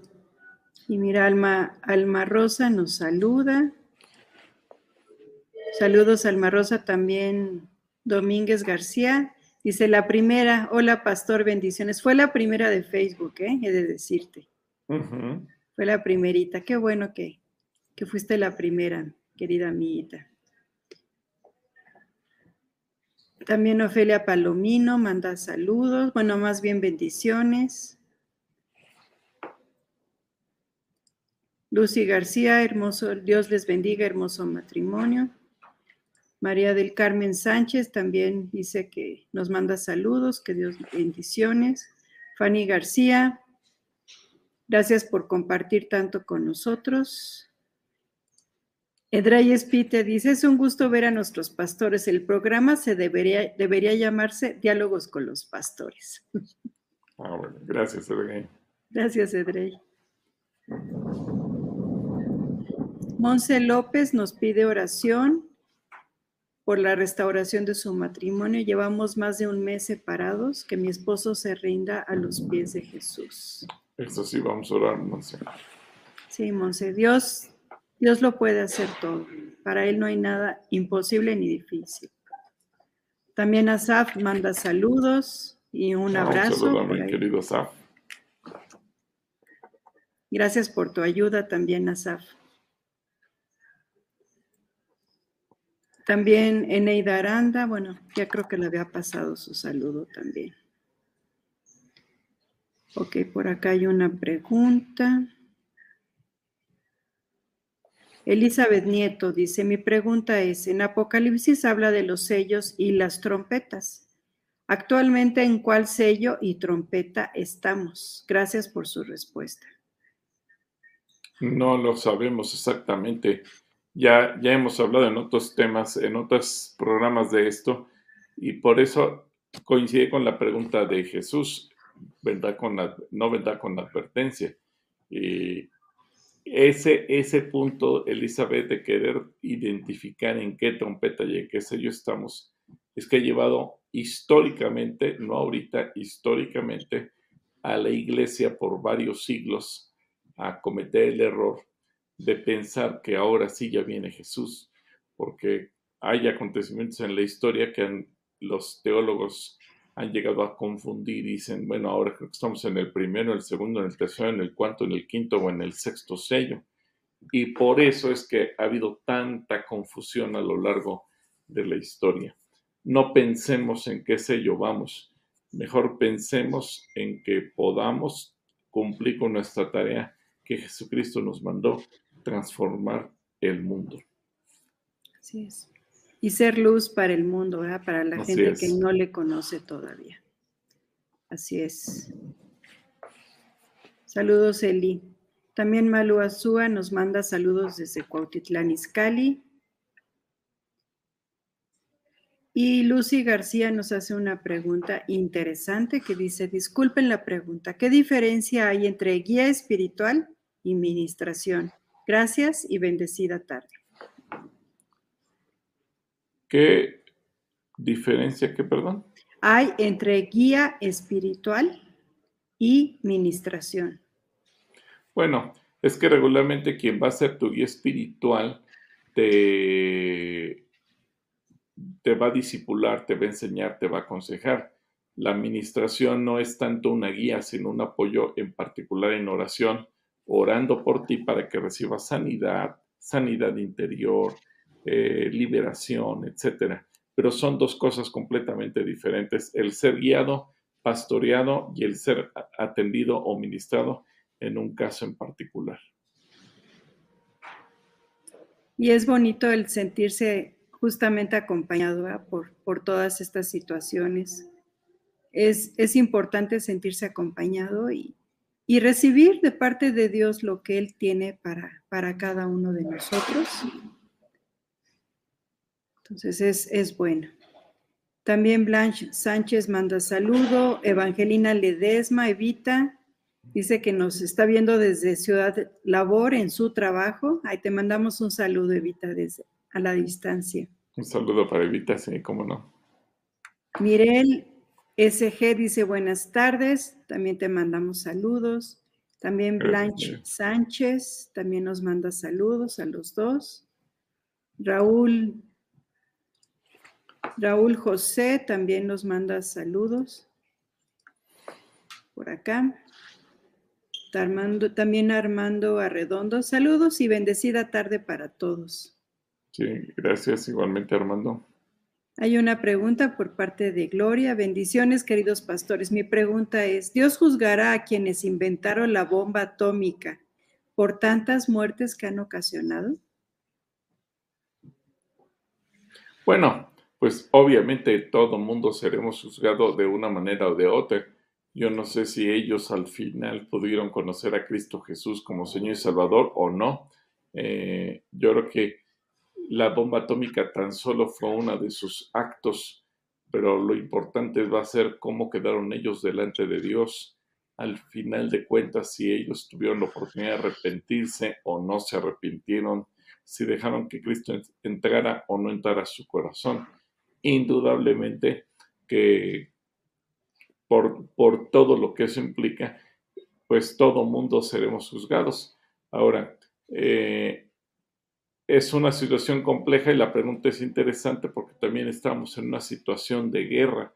Y mira, Alma, Alma Rosa nos saluda. Saludos, Alma Rosa, también Domínguez García. Dice la primera, hola pastor, bendiciones. Fue la primera de Facebook, ¿eh? he de decirte. Fue la primerita. Qué bueno que, que fuiste la primera, querida amiguita. También Ofelia Palomino manda saludos, bueno, más bien bendiciones. Lucy García, hermoso, Dios les bendiga, hermoso matrimonio. María del Carmen Sánchez también dice que nos manda saludos, que Dios bendiciones. Fanny García, gracias por compartir tanto con nosotros. Edray Espite dice, es un gusto ver a nuestros pastores. El programa se debería, debería llamarse Diálogos con los Pastores. Ah, bueno, gracias, Edrey. Gracias, Edrey. Monse López nos pide oración por la restauración de su matrimonio. Llevamos más de un mes separados, que mi esposo se rinda a los pies de Jesús. Eso sí, vamos a orar, Monse. Sí, Monse, Dios, Dios lo puede hacer todo. Para Él no hay nada imposible ni difícil. También Asaf manda saludos y un abrazo. mi querido Asaf. Gracias por tu ayuda también, Asaf. También Eneida Aranda, bueno, ya creo que le había pasado su saludo también. Ok, por acá hay una pregunta. Elizabeth Nieto dice, mi pregunta es, en Apocalipsis habla de los sellos y las trompetas. Actualmente, ¿en cuál sello y trompeta estamos? Gracias por su respuesta. No lo sabemos exactamente. Ya, ya hemos hablado en otros temas, en otros programas de esto, y por eso coincide con la pregunta de Jesús, ¿verdad? Con la, no verdad con la advertencia. Y ese, ese punto, Elizabeth, de querer identificar en qué trompeta y en qué sello estamos, es que ha llevado históricamente, no ahorita, históricamente, a la iglesia por varios siglos a cometer el error de pensar que ahora sí ya viene Jesús, porque hay acontecimientos en la historia que los teólogos han llegado a confundir y dicen, bueno, ahora estamos en el primero, en el segundo, en el tercero, en el cuarto, en el quinto o en el sexto sello. Y por eso es que ha habido tanta confusión a lo largo de la historia. No pensemos en qué sello vamos, mejor pensemos en que podamos cumplir con nuestra tarea que Jesucristo nos mandó transformar el mundo. Así es. Y ser luz para el mundo, ¿verdad? Para la gente que no le conoce todavía. Así es. Saludos, Eli. También Malu Azúa nos manda saludos desde Cuautitlán, Izcalli. Y Lucy García nos hace una pregunta interesante que dice, disculpen la pregunta, ¿qué diferencia hay entre guía espiritual y ministración? Gracias y bendecida tarde. ¿Qué diferencia, qué perdón? Hay entre guía espiritual y ministración. Bueno, es que regularmente quien va a ser tu guía espiritual te te va a disipular, te va a enseñar, te va a aconsejar. La administración no es tanto una guía, sino un apoyo en particular en oración, orando por ti para que recibas sanidad, sanidad interior, eh, liberación, etc. Pero son dos cosas completamente diferentes. El ser guiado, pastoreado y el ser atendido o ministrado en un caso en particular. Y es bonito el sentirse justamente acompañado por, por, todas estas situaciones. Es, es importante sentirse acompañado y, y, recibir de parte de Dios lo que Él tiene para, para cada uno de nosotros. Entonces es, es bueno. También Blanche Sánchez manda saludo. Evangelina Ledesma, Evita, dice que nos está viendo desde Ciudad Labor en su trabajo. Ahí te mandamos un saludo, Evita, desde, a la distancia. Un saludo para Evita, sí, cómo no. Mirel SG dice buenas tardes, también te mandamos saludos. También Blanche Sánchez también nos manda saludos a los dos. Raúl, Raúl José también nos manda saludos por acá. Armando, también Armando Arredondo, saludos y bendecida tarde para todos. Sí, gracias igualmente Armando. Hay una pregunta por parte de Gloria. Bendiciones, queridos pastores. Mi pregunta es, ¿Dios juzgará a quienes inventaron la bomba atómica por tantas muertes que han ocasionado? Bueno, pues obviamente todo mundo seremos juzgados de una manera o de otra. Yo no sé si ellos al final pudieron conocer a Cristo Jesús como Señor y Salvador o no. Eh, yo creo que la bomba atómica tan solo fue uno de sus actos, pero lo importante va a ser cómo quedaron ellos delante de Dios. Al final de cuentas, si ellos tuvieron la oportunidad de arrepentirse o no se arrepintieron, si dejaron que Cristo entrara o no entrara a su corazón. Indudablemente que por, por todo lo que eso implica, pues todo mundo seremos juzgados. Ahora, eh, es una situación compleja y la pregunta es interesante porque también estamos en una situación de guerra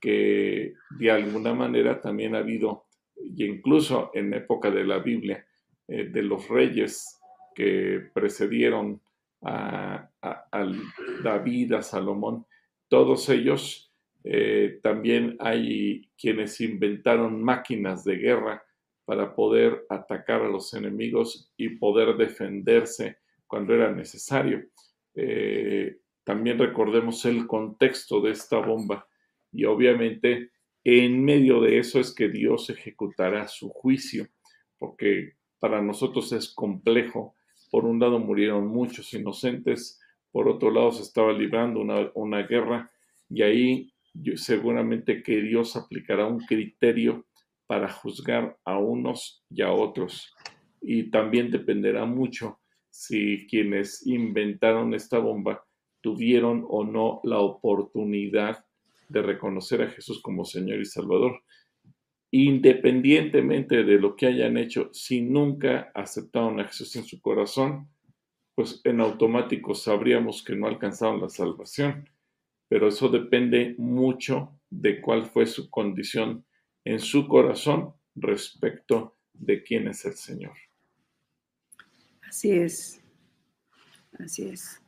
que de alguna manera también ha habido, y incluso en época de la Biblia, eh, de los reyes que precedieron a, David, a Salomón, todos ellos eh, también hay quienes inventaron máquinas de guerra para poder atacar a los enemigos y poder defenderse cuando era necesario. Eh, también recordemos el contexto de esta bomba y obviamente en medio de eso es que Dios ejecutará su juicio, porque para nosotros es complejo. Por un lado murieron muchos inocentes, por otro lado se estaba librando una, guerra y ahí seguramente que Dios aplicará un criterio para juzgar a unos y a otros. Y también dependerá mucho si quienes inventaron esta bomba tuvieron o no la oportunidad de reconocer a Jesús como Señor y Salvador. Independientemente de lo que hayan hecho, si nunca aceptaron a Jesús en su corazón, pues en automático sabríamos que no alcanzaron la salvación. Pero eso depende mucho de cuál fue su condición en su corazón respecto de quién es el Señor. Así es. Así es.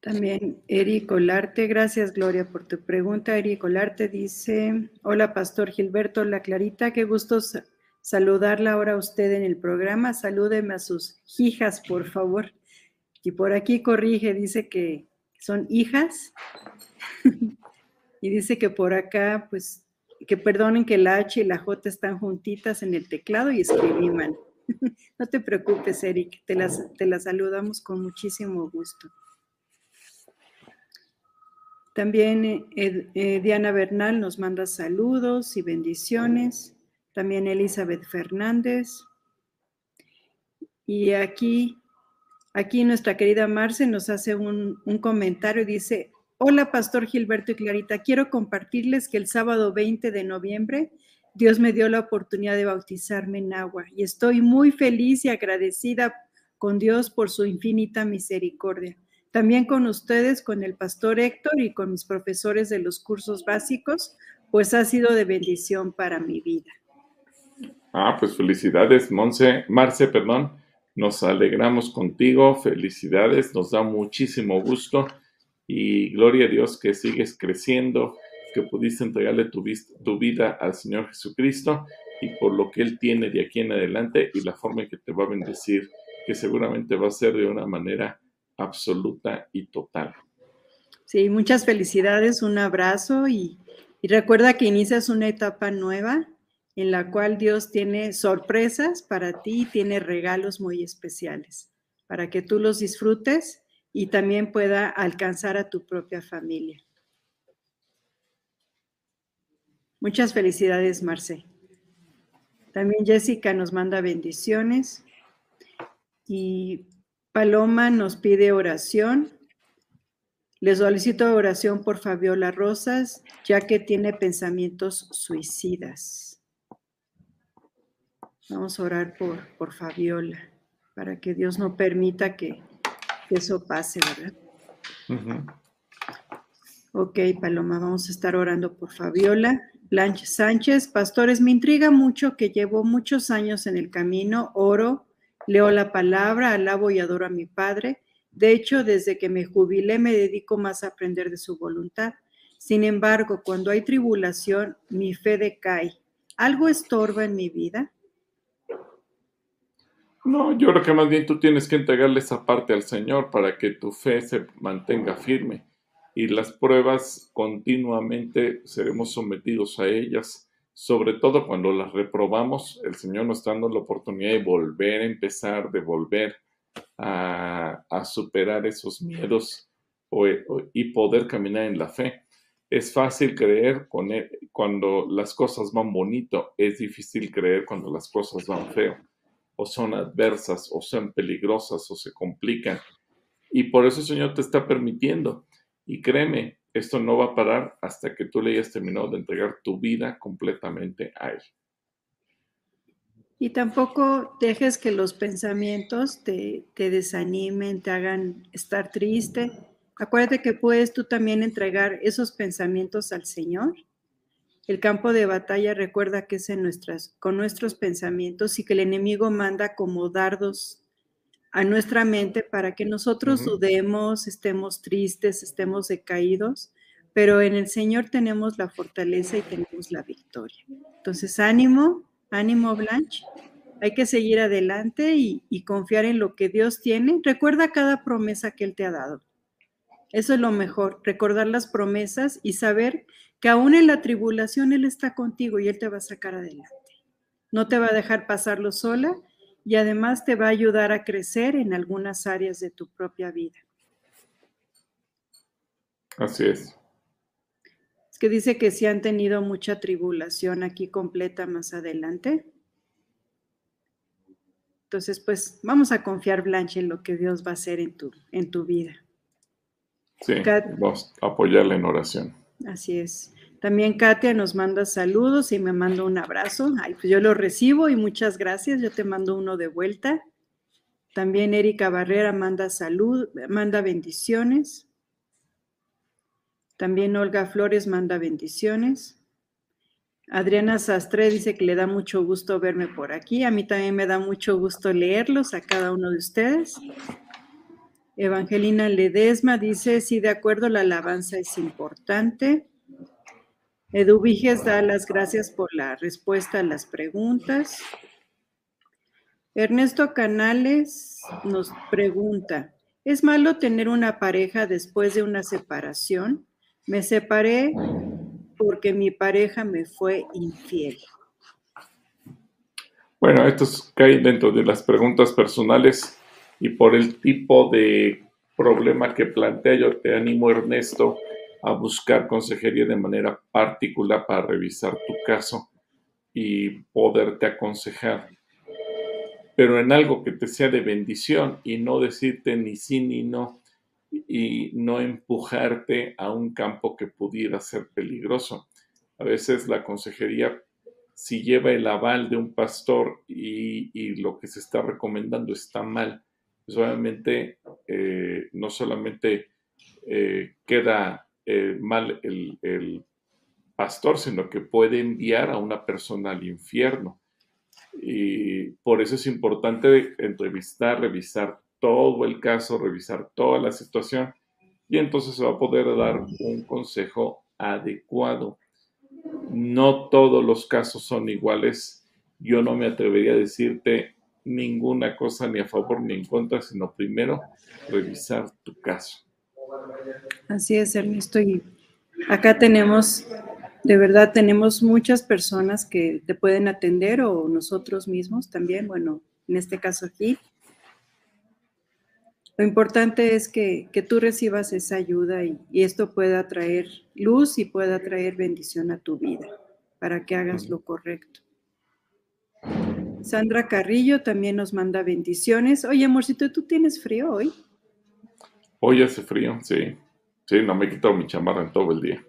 También Eric Olarte, gracias Gloria por tu pregunta. Eric Olarte dice, hola Pastor Gilberto, la Clarita, qué gusto saludarla ahora a usted en el programa. Salúdeme a sus hijas, por favor. Y por aquí corrige, dice que son hijas. Y dice que por acá, pues, que perdonen que la H y la J están juntitas en el teclado y escribí mal. No te preocupes, Eric, te las, te saludamos con muchísimo gusto. También eh, eh, Diana Bernal nos manda saludos y bendiciones. También Elizabeth Fernández. Y aquí, aquí nuestra querida Marce nos hace un, un comentario. Dice, hola Pastor Gilberto y Clarita, quiero compartirles que el sábado 20 de noviembre Dios me dio la oportunidad de bautizarme en agua y estoy muy feliz y agradecida con Dios por su infinita misericordia. También con ustedes, con el pastor Héctor y con mis profesores de los cursos básicos, pues ha sido de bendición para mi vida. Ah, pues felicidades, Monse, Marce, perdón. Nos alegramos contigo, felicidades, nos da muchísimo gusto y gloria a Dios que sigues creciendo, que pudiste entregarle tu, vida al Señor Jesucristo y por lo que Él tiene de aquí en adelante y la forma en que te va a bendecir, que seguramente va a ser de una manera absoluta y total. Sí, muchas felicidades, un abrazo y, recuerda que inicias una etapa nueva en la cual Dios tiene sorpresas para ti, tiene regalos muy especiales para que tú los disfrutes y también pueda alcanzar a tu propia familia. Muchas felicidades, Marce. También Jessica nos manda bendiciones y Paloma nos pide oración. Les solicito oración por Fabiola Rosas, ya que tiene pensamientos suicidas. Vamos a orar por, por Fabiola, para que Dios no permita que, eso pase, ¿verdad? Ok, Paloma, vamos a estar orando por Fabiola. Blanche Sánchez, pastores, me intriga mucho que llevo muchos años en el camino, oro, Leo la palabra, alabo y adoro a mi Padre. De hecho, desde que me jubilé me dedico más a aprender de su voluntad. Sin embargo, cuando hay tribulación, mi fe decae. ¿Algo estorba en mi vida? No, yo creo que más bien tú tienes que entregarle esa parte al Señor para que tu fe se mantenga firme. Y las pruebas continuamente seremos sometidos a ellas sobre todo cuando las reprobamos, el Señor nos está dando la oportunidad de volver a empezar, de volver a, superar esos miedos y poder caminar en la fe. Es fácil creer con e, cuando las cosas van bonito, es difícil creer cuando las cosas van feo, o son adversas, o son peligrosas, o se complican. Y por eso el Señor te está permitiendo. Y créeme, esto no va a parar hasta que tú le hayas terminado de entregar tu vida completamente a Él. Y tampoco dejes que los pensamientos te, desanimen, te hagan estar triste. Acuérdate que puedes tú también entregar esos pensamientos al Señor. El campo de batalla recuerda que es en nuestras, con nuestros pensamientos y que el enemigo manda como dardos a nuestra mente para que nosotros dudemos, estemos tristes, estemos decaídos, pero en el Señor tenemos la fortaleza y tenemos la victoria. Entonces, ánimo, ánimo Blanche, hay que seguir adelante y, y confiar en lo que Dios tiene. Recuerda cada promesa que Él te ha dado. Eso es lo mejor, recordar las promesas y saber que aún en la tribulación Él está contigo y Él te va a sacar adelante. No te va a dejar pasarlo sola y además te va a ayudar a crecer en algunas áreas de tu propia vida. Así es. Es que dice que si han tenido mucha tribulación aquí completa más adelante. Entonces, pues vamos a confiar, Blanche, en lo que Dios va a hacer en tu, en tu vida. Sí, vamos a apoyarle en oración. Así es. También Katia nos manda saludos y me manda un abrazo. Ay, pues yo lo recibo y muchas gracias. Yo te mando uno de vuelta. También Erika Barrera manda salud, manda bendiciones. También Olga Flores manda bendiciones. Adriana Sastre dice que le da mucho gusto verme por aquí. A mí también me da mucho gusto leerlos a cada uno de ustedes. Evangelina Ledesma dice, sí, de acuerdo, la alabanza es importante. Eduviges da las gracias por la respuesta a las preguntas. Ernesto Canales nos pregunta, ¿es malo tener una pareja después de una separación? Me separé porque mi pareja me fue infiel. Bueno, esto cae dentro de las preguntas personales y por el tipo de problema que plantea, yo te animo, Ernesto, a buscar consejería de manera particular para revisar tu caso y poderte aconsejar. Pero en algo que te sea de bendición y no decirte ni sí ni no y no empujarte a un campo que pudiera ser peligroso. A veces la consejería si lleva el aval de un pastor y, lo que se está recomendando está mal, pues eh, no solamente eh, queda eh, mal el, pastor, sino que puede enviar a una persona al infierno. Y por eso es importante entrevistar, revisar todo el caso, revisar toda la situación y entonces se va a poder dar un consejo adecuado no todos los casos son iguales. Yo no me atrevería a decirte ninguna cosa ni a favor ni en contra, sino primero revisar tu caso. Así es, Ernesto. Y acá tenemos, de verdad, tenemos muchas personas que te pueden atender o nosotros mismos también, bueno, en este caso aquí, lo importante es que, tú recibas esa ayuda y, esto pueda traer luz y pueda traer bendición a tu vida para que hagas lo correcto. Sandra Carrillo también nos manda bendiciones. Oye, amorcito, ¿tú tienes frío hoy? Hoy hace frío, sí. Sí, no me he quitado mi chamarra en todo el día.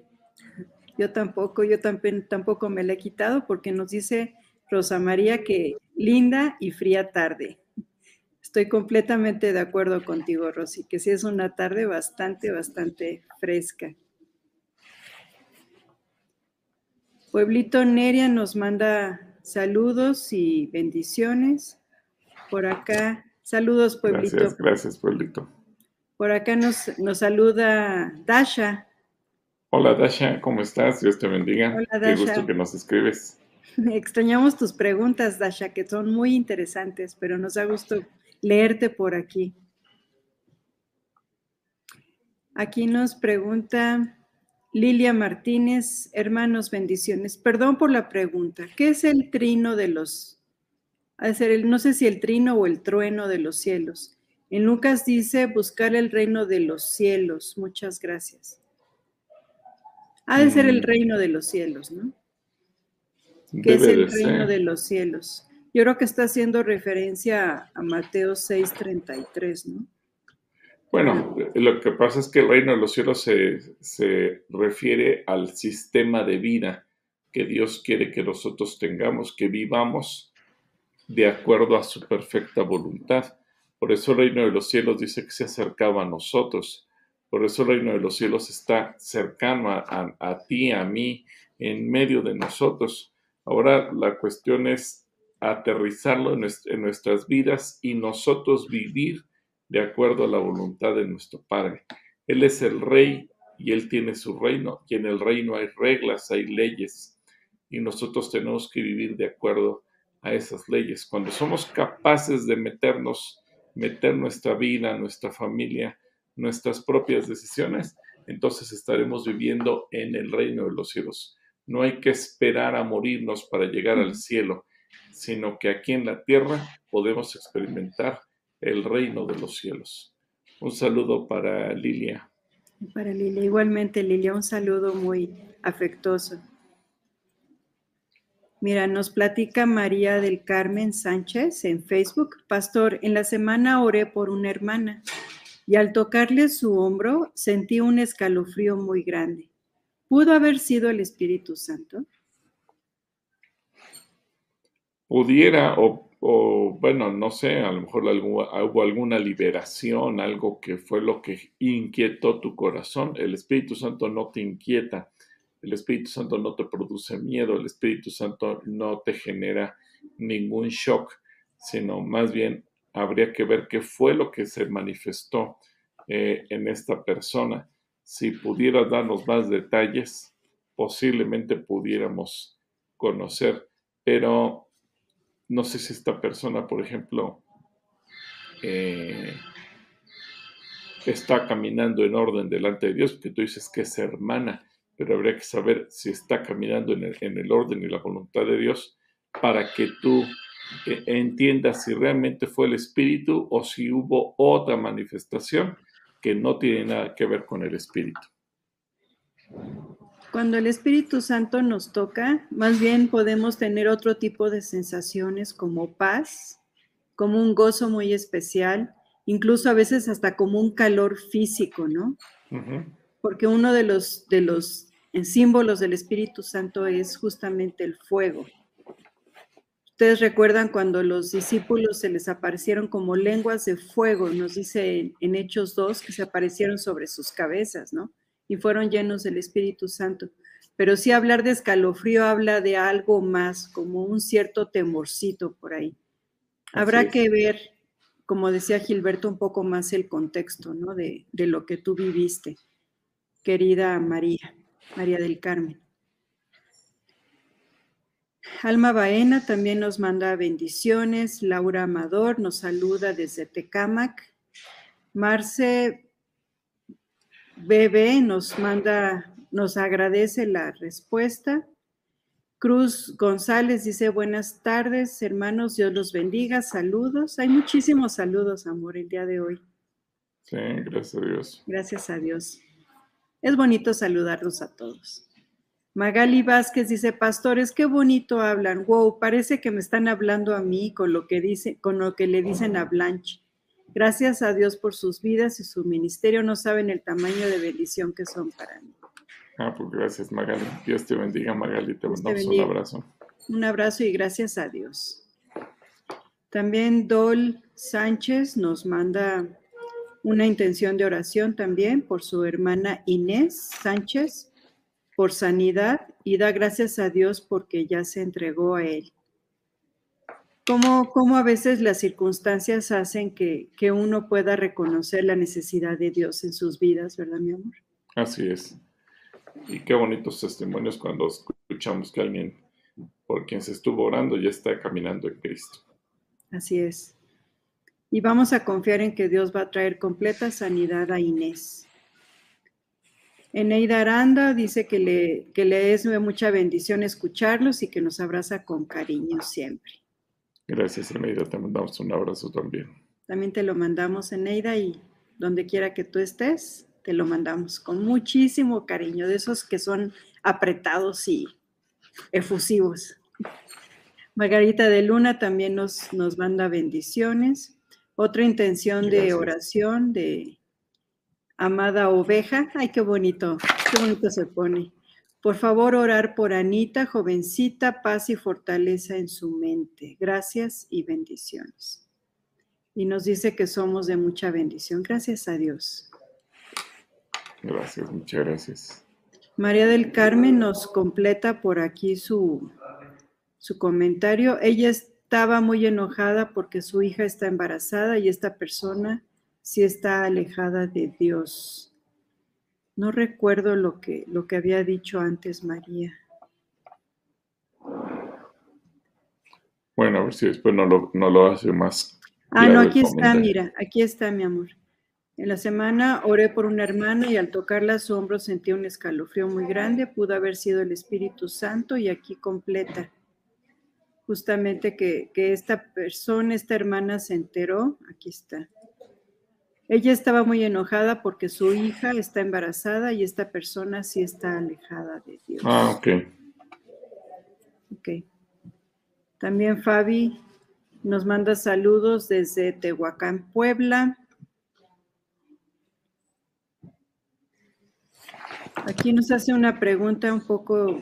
Yo tampoco, yo tampoco me la he quitado porque nos dice Rosa María que linda y fría tarde. Estoy completamente de acuerdo contigo, Rosy, que sí es una tarde bastante, bastante fresca. Pueblito Neria nos manda saludos y bendiciones. Por acá, saludos, Pueblito. Gracias, gracias, Pueblito. Por acá nos, nos saluda Dasha. Hola, Dasha, ¿cómo estás? Dios te bendiga. Hola, Dasha. Qué gusto que nos escribes. Extrañamos tus preguntas, Dasha, que son muy interesantes, pero nos da gusto leerte por aquí. Aquí nos pregunta Lilia Martínez, hermanos, bendiciones. Perdón por la pregunta. ¿Qué es el trino de los, el, no sé si el trino o el trueno de los cielos? En Lucas dice buscar el reino de los cielos. Muchas gracias. Ha de ser el mm. reino de los cielos, ¿no? ¿Qué es el reino de los cielos? Yo creo que está haciendo referencia a Mateo 6:33, ¿no? Bueno, lo que pasa es que el reino de los cielos se, refiere al sistema de vida que Dios quiere que nosotros tengamos, que vivamos de acuerdo a su perfecta voluntad. Por eso el reino de los cielos dice que se acercaba a nosotros. Por eso el reino de los cielos está cercano a, ti, a mí, en medio de nosotros. Ahora la cuestión es aterrizarlo en, nuestras vidas y nosotros vivir de acuerdo a la voluntad de nuestro Padre. Él es el rey y Él tiene su reino y en el reino hay reglas, hay leyes y nosotros tenemos que vivir de acuerdo a esas leyes. Cuando somos capaces de meternos, meter nuestra vida, nuestra familia, nuestras propias decisiones, entonces estaremos viviendo en el reino de los cielos. No hay que esperar a morirnos para llegar al cielo sino que aquí en la tierra podemos experimentar el reino de los cielos. Un saludo para Lilia. Para Lilia, igualmente Lilia, un saludo muy afectuoso. Mira, nos platica María del Carmen Sánchez en Facebook. Pastor, en la semana oré por una hermana y al tocarle su hombro sentí un escalofrío muy grande. ¿Pudo haber sido el Espíritu Santo? pudiera, o, bueno, no sé, a lo mejor hubo alguna liberación, algo que fue lo que inquietó tu corazón. El Espíritu Santo no te inquieta, el Espíritu Santo no te produce miedo, el Espíritu Santo no te genera ningún shock, sino más bien habría que ver qué fue lo que se manifestó eh, en esta persona. Si pudiera darnos más detalles, posiblemente pudiéramos conocer, pero no sé si esta persona, por ejemplo, eh, está caminando en orden delante de Dios, porque tú dices que es hermana, pero habría que saber si está caminando en el, orden y la voluntad de Dios para que tú eh, entiendas si realmente fue el Espíritu o si hubo otra manifestación que no tiene nada que ver con el Espíritu. Cuando el Espíritu Santo nos toca, más bien podemos tener otro tipo de sensaciones como paz, como un gozo muy especial, incluso a veces hasta como un calor físico, ¿no? Porque uno de los, de los símbolos del Espíritu Santo es justamente el fuego. Ustedes recuerdan cuando los discípulos se les aparecieron como lenguas de fuego, nos dice en, Hechos 2 que se aparecieron sobre sus cabezas, ¿no? Y fueron llenos del Espíritu Santo. Pero sí hablar de escalofrío habla de algo más, como un cierto temorcito por ahí. Habrá que ver, como decía Gilberto, un poco más el contexto, ¿no? De, de lo que tú viviste, querida María, María del Carmen. Alma Baena también nos manda bendiciones. Laura Amador nos saluda desde Tecámac. Marce Bebe nos manda, nos agradece la respuesta. Cruz González dice buenas tardes, hermanos, Dios los bendiga, saludos. Hay muchísimos saludos, amor, el día de hoy. Sí, gracias a Dios. Gracias a Dios. Es bonito saludarlos a todos. Magali Vázquez dice, pastores, qué bonito hablan. Wow, parece que me están hablando a mí con lo que dice, con lo que le dicen a Blanche. Gracias a Dios por sus vidas y su ministerio. No saben el tamaño de bendición que son para mí. Ah, pues gracias, Magali. Dios te bendiga, Magali. Te mandamos un abrazo. Un abrazo y gracias a Dios. También Dol Sánchez nos manda una intención de oración también por su hermana Inés Sánchez por sanidad y da gracias a Dios porque ya se entregó a Él. ¿Cómo, a veces las circunstancias hacen que, que, uno pueda reconocer la necesidad de Dios en sus vidas, verdad, mi amor? Así es. Y qué bonitos testimonios cuando escuchamos que alguien por quien se estuvo orando ya está caminando en Cristo. Así es. Y vamos a confiar en que Dios va a traer completa sanidad a Inés. Eneida Aranda dice que le, que le es mucha bendición escucharlos y que nos abraza con cariño siempre. Gracias, Eneida. Te mandamos un abrazo también. También te lo mandamos, Eneida, y donde quiera que tú estés, te lo mandamos con muchísimo cariño, de esos que son apretados y efusivos. Margarita de Luna también nos, nos manda bendiciones. Otra intención de oración de amada oveja. Ay, qué bonito, qué bonito se pone. Por favor, orar por Anita, jovencita, paz y fortaleza en su mente. Gracias y bendiciones. Y nos dice que somos de mucha bendición. Gracias a Dios. Gracias, muchas gracias. María del Carmen nos completa por aquí su, su comentario. Ella estaba muy enojada porque su hija está embarazada y esta persona si está alejada de Dios. No recuerdo lo que, lo que había dicho antes María. Bueno, a ver si después no lo, no lo hace más. Ah, no, aquí está, mira, aquí está mi amor. En la semana oré por una hermana y al tocarla su hombro sentí un escalofrío muy grande. Pudo haber sido el Espíritu Santo y aquí completa. Justamente que, que esta persona, esta hermana se enteró. Aquí está ella estaba muy enojada porque su hija está embarazada y esta persona sí está alejada de Dios. Ah, ok. Ok. También Fabi nos manda saludos desde Tehuacán, Puebla. Aquí nos hace una pregunta un poco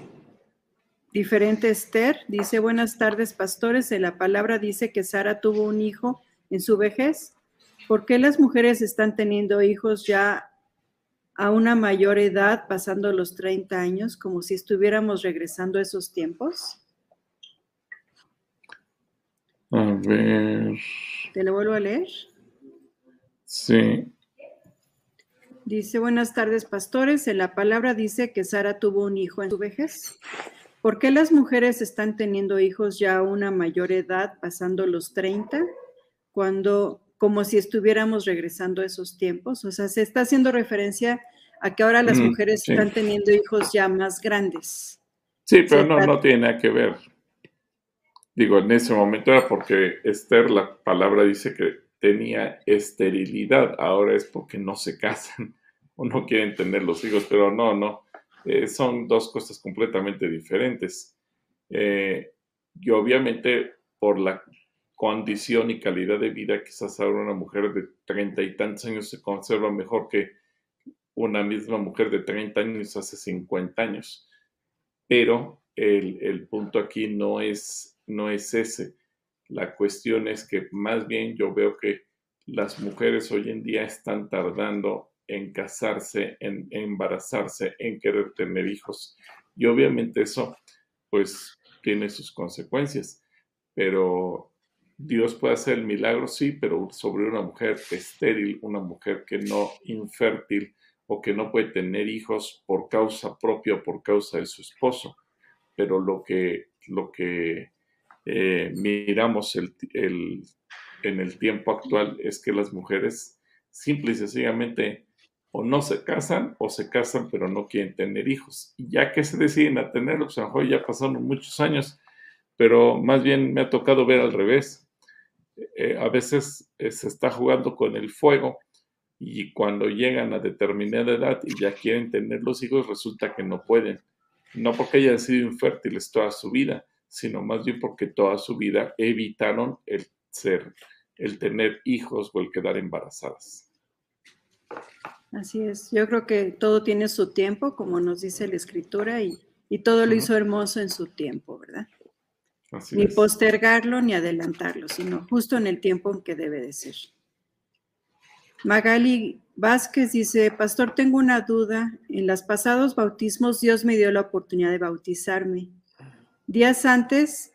diferente Esther. Dice, buenas tardes, pastores. En la palabra dice que Sara tuvo un hijo en su vejez. ¿Por qué las mujeres están teniendo hijos ya a una mayor edad, pasando los 30 años, como si estuviéramos regresando a esos tiempos? A ver. ¿Te lo vuelvo a leer? Sí. Dice, buenas tardes, pastores. En la palabra dice que Sara tuvo un hijo en su vejez. ¿Por qué las mujeres están teniendo hijos ya a una mayor edad, pasando los 30, cuando como si estuviéramos regresando a esos tiempos. O sea, se está haciendo referencia a que ahora las mujeres están teniendo hijos ya más grandes. Sí, pero no, no tiene nada que ver. Digo, en ese momento era porque Esther, la palabra dice que tenía esterilidad, ahora es porque no se casan o no quieren tener los hijos, pero no, no, eh, son dos cosas completamente diferentes. Eh, y obviamente por la condición y calidad de vida, quizás ahora una mujer de treinta y tantos años se conserva mejor que una misma mujer de 30 años hace 50 años. Pero el, el punto aquí no es, no es ese. La cuestión es que más bien yo veo que las mujeres hoy en día están tardando en casarse, en, embarazarse, en querer tener hijos. Y obviamente eso pues tiene sus consecuencias. Pero Dios puede hacer el milagro, sí, pero sobre una mujer estéril, una mujer que no infértil o que no puede tener hijos por causa propia o por causa de su esposo. Pero lo que, lo que eh, miramos el, en el tiempo actual es que las mujeres simple y sencillamente o no se casan o se casan pero no quieren tener hijos. Y ya que se deciden a tenerlos, pues ya pasaron muchos años, pero más bien me ha tocado ver al revés. Eh, a veces eh, se está jugando con el fuego y cuando llegan a determinada edad y ya quieren tener los hijos, resulta que no pueden. No porque hayan sido infértiles toda su vida, sino más bien porque toda su vida evitaron el ser, el tener hijos o el quedar embarazadas. Así es, yo creo que todo tiene su tiempo, como nos dice la escritura, y, todo lo hizo hermoso en su tiempo, ¿verdad? ni postergarlo ni adelantarlo, sino justo en el tiempo en que debe de ser. Magali Vázquez dice, Pastor, tengo una duda. En los pasados bautismos Dios me dio la oportunidad de bautizarme. Días antes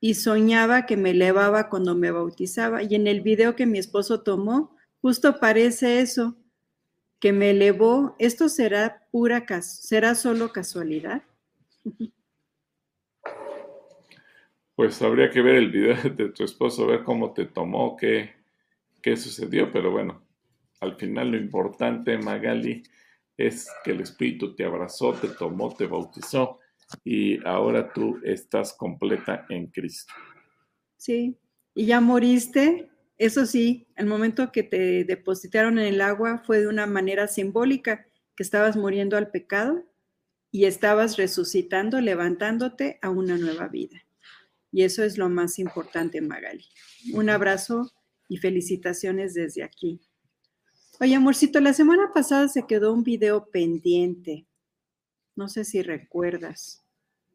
y soñaba que me elevaba cuando me bautizaba. Y en el video que mi esposo tomó, justo parece eso, que me elevó. ¿Esto será pura, será solo casualidad? Pues habría que ver el video de tu esposo, ver cómo te tomó, qué, qué sucedió, pero bueno, al final lo importante, Magali, es que el Espíritu te abrazó, te tomó, te bautizó y ahora tú estás completa en Cristo. Sí, y ya moriste. Eso sí, el momento que te depositaron en el agua fue de una manera simbólica, que estabas muriendo al pecado y estabas resucitando, levantándote a una nueva vida. Y eso es lo más importante, Magali. Un abrazo y felicitaciones desde aquí. Oye, amorcito, la semana pasada se quedó un video pendiente. No sé si recuerdas.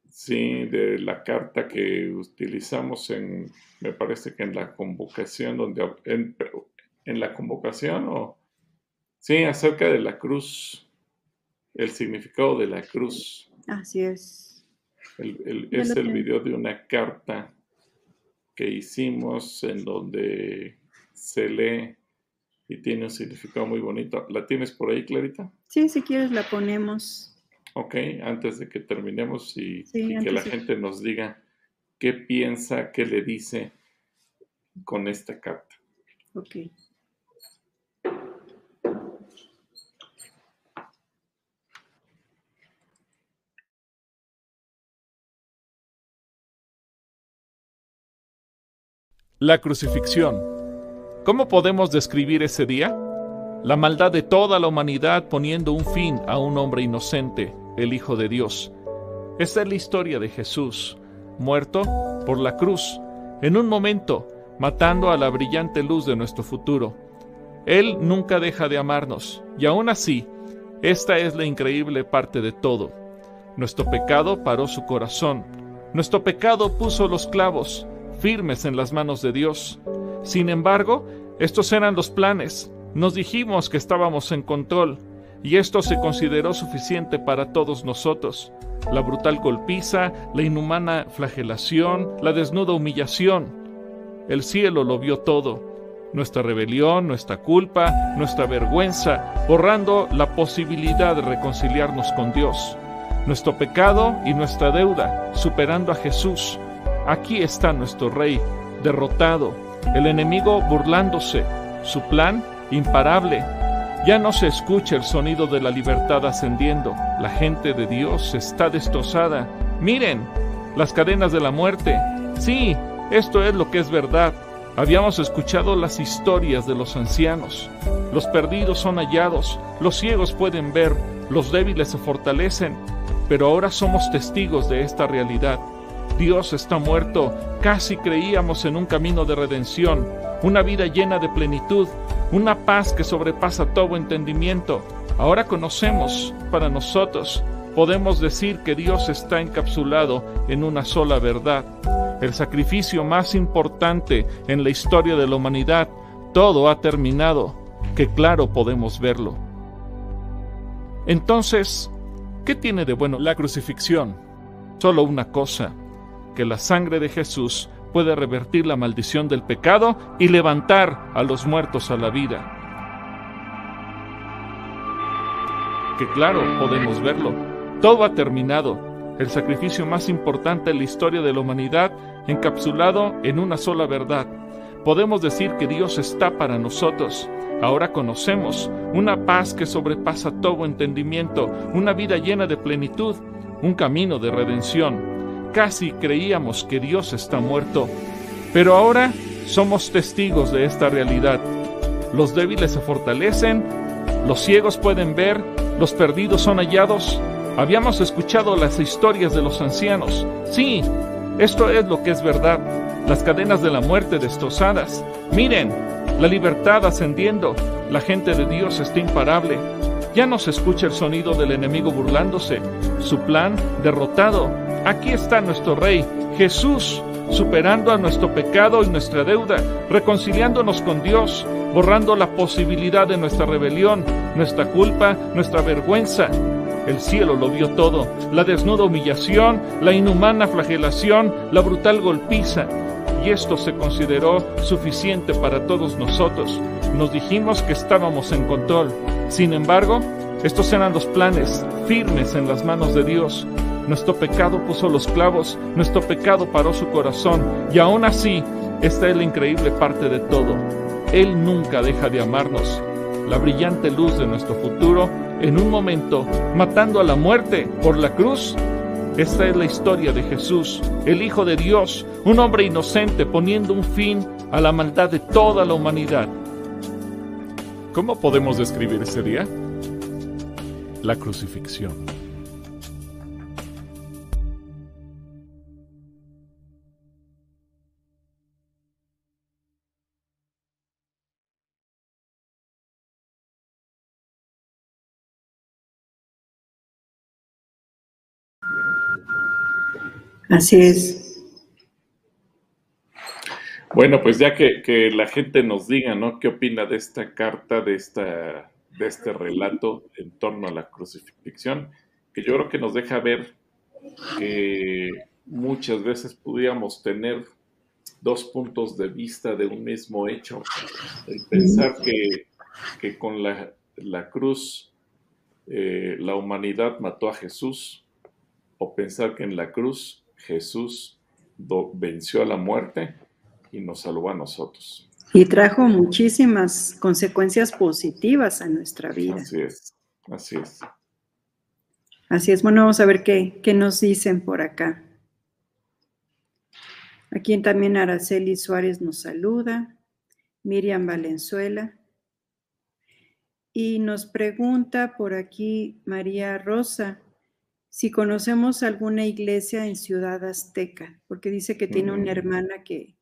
Sí, de la carta que utilizamos en, me parece que en la convocación, donde en, en la convocación o sí, acerca de la cruz, el significado de la cruz. Así es. es el video de una carta que hicimos en donde se lee y tiene un significado muy bonito. ¿La tienes por ahí, Clarita? Sí, si quieres la ponemos. Ok, antes de que terminemos y, que la gente nos diga qué piensa, qué le dice con esta carta. Ok. La crucifixión. ¿Cómo podemos describir ese día? La maldad de toda la humanidad poniendo un fin a un hombre inocente, el Hijo de Dios. Esta es la historia de Jesús, muerto por la cruz, en un momento, matando a la brillante luz de nuestro futuro. Él nunca deja de amarnos, y aún así, esta es la increíble parte de todo. Nuestro pecado paró su corazón, nuestro pecado puso los clavos, firmes en las manos de Dios. Sin embargo, estos eran los planes. Nos dijimos que estábamos en control, y esto se consideró suficiente para todos nosotros. La brutal golpiza, la inhumana flagelación, la desnuda humillación. El cielo lo vio todo. Nuestra rebelión, nuestra culpa, nuestra vergüenza, borrando la posibilidad de reconciliarnos con Dios. Nuestro pecado y nuestra deuda, superando a Jesús, Aquí está nuestro rey, derrotado, el enemigo burlándose, su plan imparable. Ya no se escucha el sonido de la libertad ascendiendo. La gente de Dios está destrozada. Miren, las cadenas de la muerte. Sí, esto es lo que es verdad. Habíamos escuchado las historias de los ancianos. Los perdidos son hallados, los ciegos pueden ver, los débiles se fortalecen, pero ahora somos testigos de esta realidad. Dios está muerto, casi creíamos en un camino de redención, una vida llena de plenitud, una paz que sobrepasa todo entendimiento. Ahora conocemos para nosotros, podemos decir que Dios está encapsulado en una sola verdad el sacrificio más importante en la historia de la humanidad, todo ha terminado, que claro podemos verlo. Entonces, ¿qué tiene de bueno la crucifixión? Solo una cosa, que la sangre de Jesús puede revertir la maldición del pecado y levantar a los muertos a la vida. Que claro podemos verlo, todo ha terminado, el sacrificio más importante en la historia de la humanidad, encapsulado en una sola verdad. Podemos decir que Dios está para nosotros. Ahora conocemos una paz que sobrepasa todo entendimiento, una vida llena de plenitud, un camino de redención. Casi creíamos que Dios está muerto, pero ahora somos testigos de esta realidad. Los débiles se fortalecen, los ciegos pueden ver, los perdidos son hallados, Habíamos escuchado las historias de los ancianos. Sí, esto es lo que es verdad. Las cadenas de la muerte destrozadas. Miren, la libertad ascendiendo. La gente de Dios está imparable. Ya no se escucha el sonido del enemigo burlándose. Su plan derrotado. Aquí está nuestro Rey, Jesús, superando a nuestro pecado y nuestra deuda, reconciliándonos con Dios, borrando la posibilidad de nuestra rebelión, nuestra culpa, nuestra vergüenza, el cielo lo vio todo, la desnuda humillación, la inhumana flagelación, la brutal golpiza. Y esto se consideró suficiente para todos nosotros. Nos dijimos que estábamos en control. Sin embargo, estos eran los planes firmes en las manos de Dios. Nuestro pecado puso los clavos, nuestro pecado paró su corazón. Y aún así, esta es la increíble parte de todo. Él nunca deja de amarnos. La brillante luz de nuestro futuro en un momento, matando a la muerte por la cruz. Esta es la historia de Jesús, el Hijo de Dios, un hombre inocente poniendo un fin a la maldad de toda la humanidad. ¿Cómo podemos describir ese día? La crucifixión. Así es. Bueno, pues ya que, la gente nos diga, ¿no? ¿Qué opina de esta carta, de, esta, de este relato en torno a la crucifixión? Que yo creo que nos deja ver que muchas veces pudiéramos tener dos puntos de vista de un mismo hecho. El pensar que, con la, cruz eh, la humanidad mató a Jesús, o pensar que en la cruz Jesús venció a la muerte y nos salvó a nosotros. Y trajo muchísimas consecuencias positivas a nuestra vida. Así es, así es. Así es, bueno, vamos a ver qué, qué nos dicen por acá. Aquí también Araceli Suárez nos saluda, Miriam Valenzuela. Y nos pregunta por aquí María Rosa, si conocemos alguna iglesia en Ciudad Azteca, porque dice que tiene una mm. hermana que,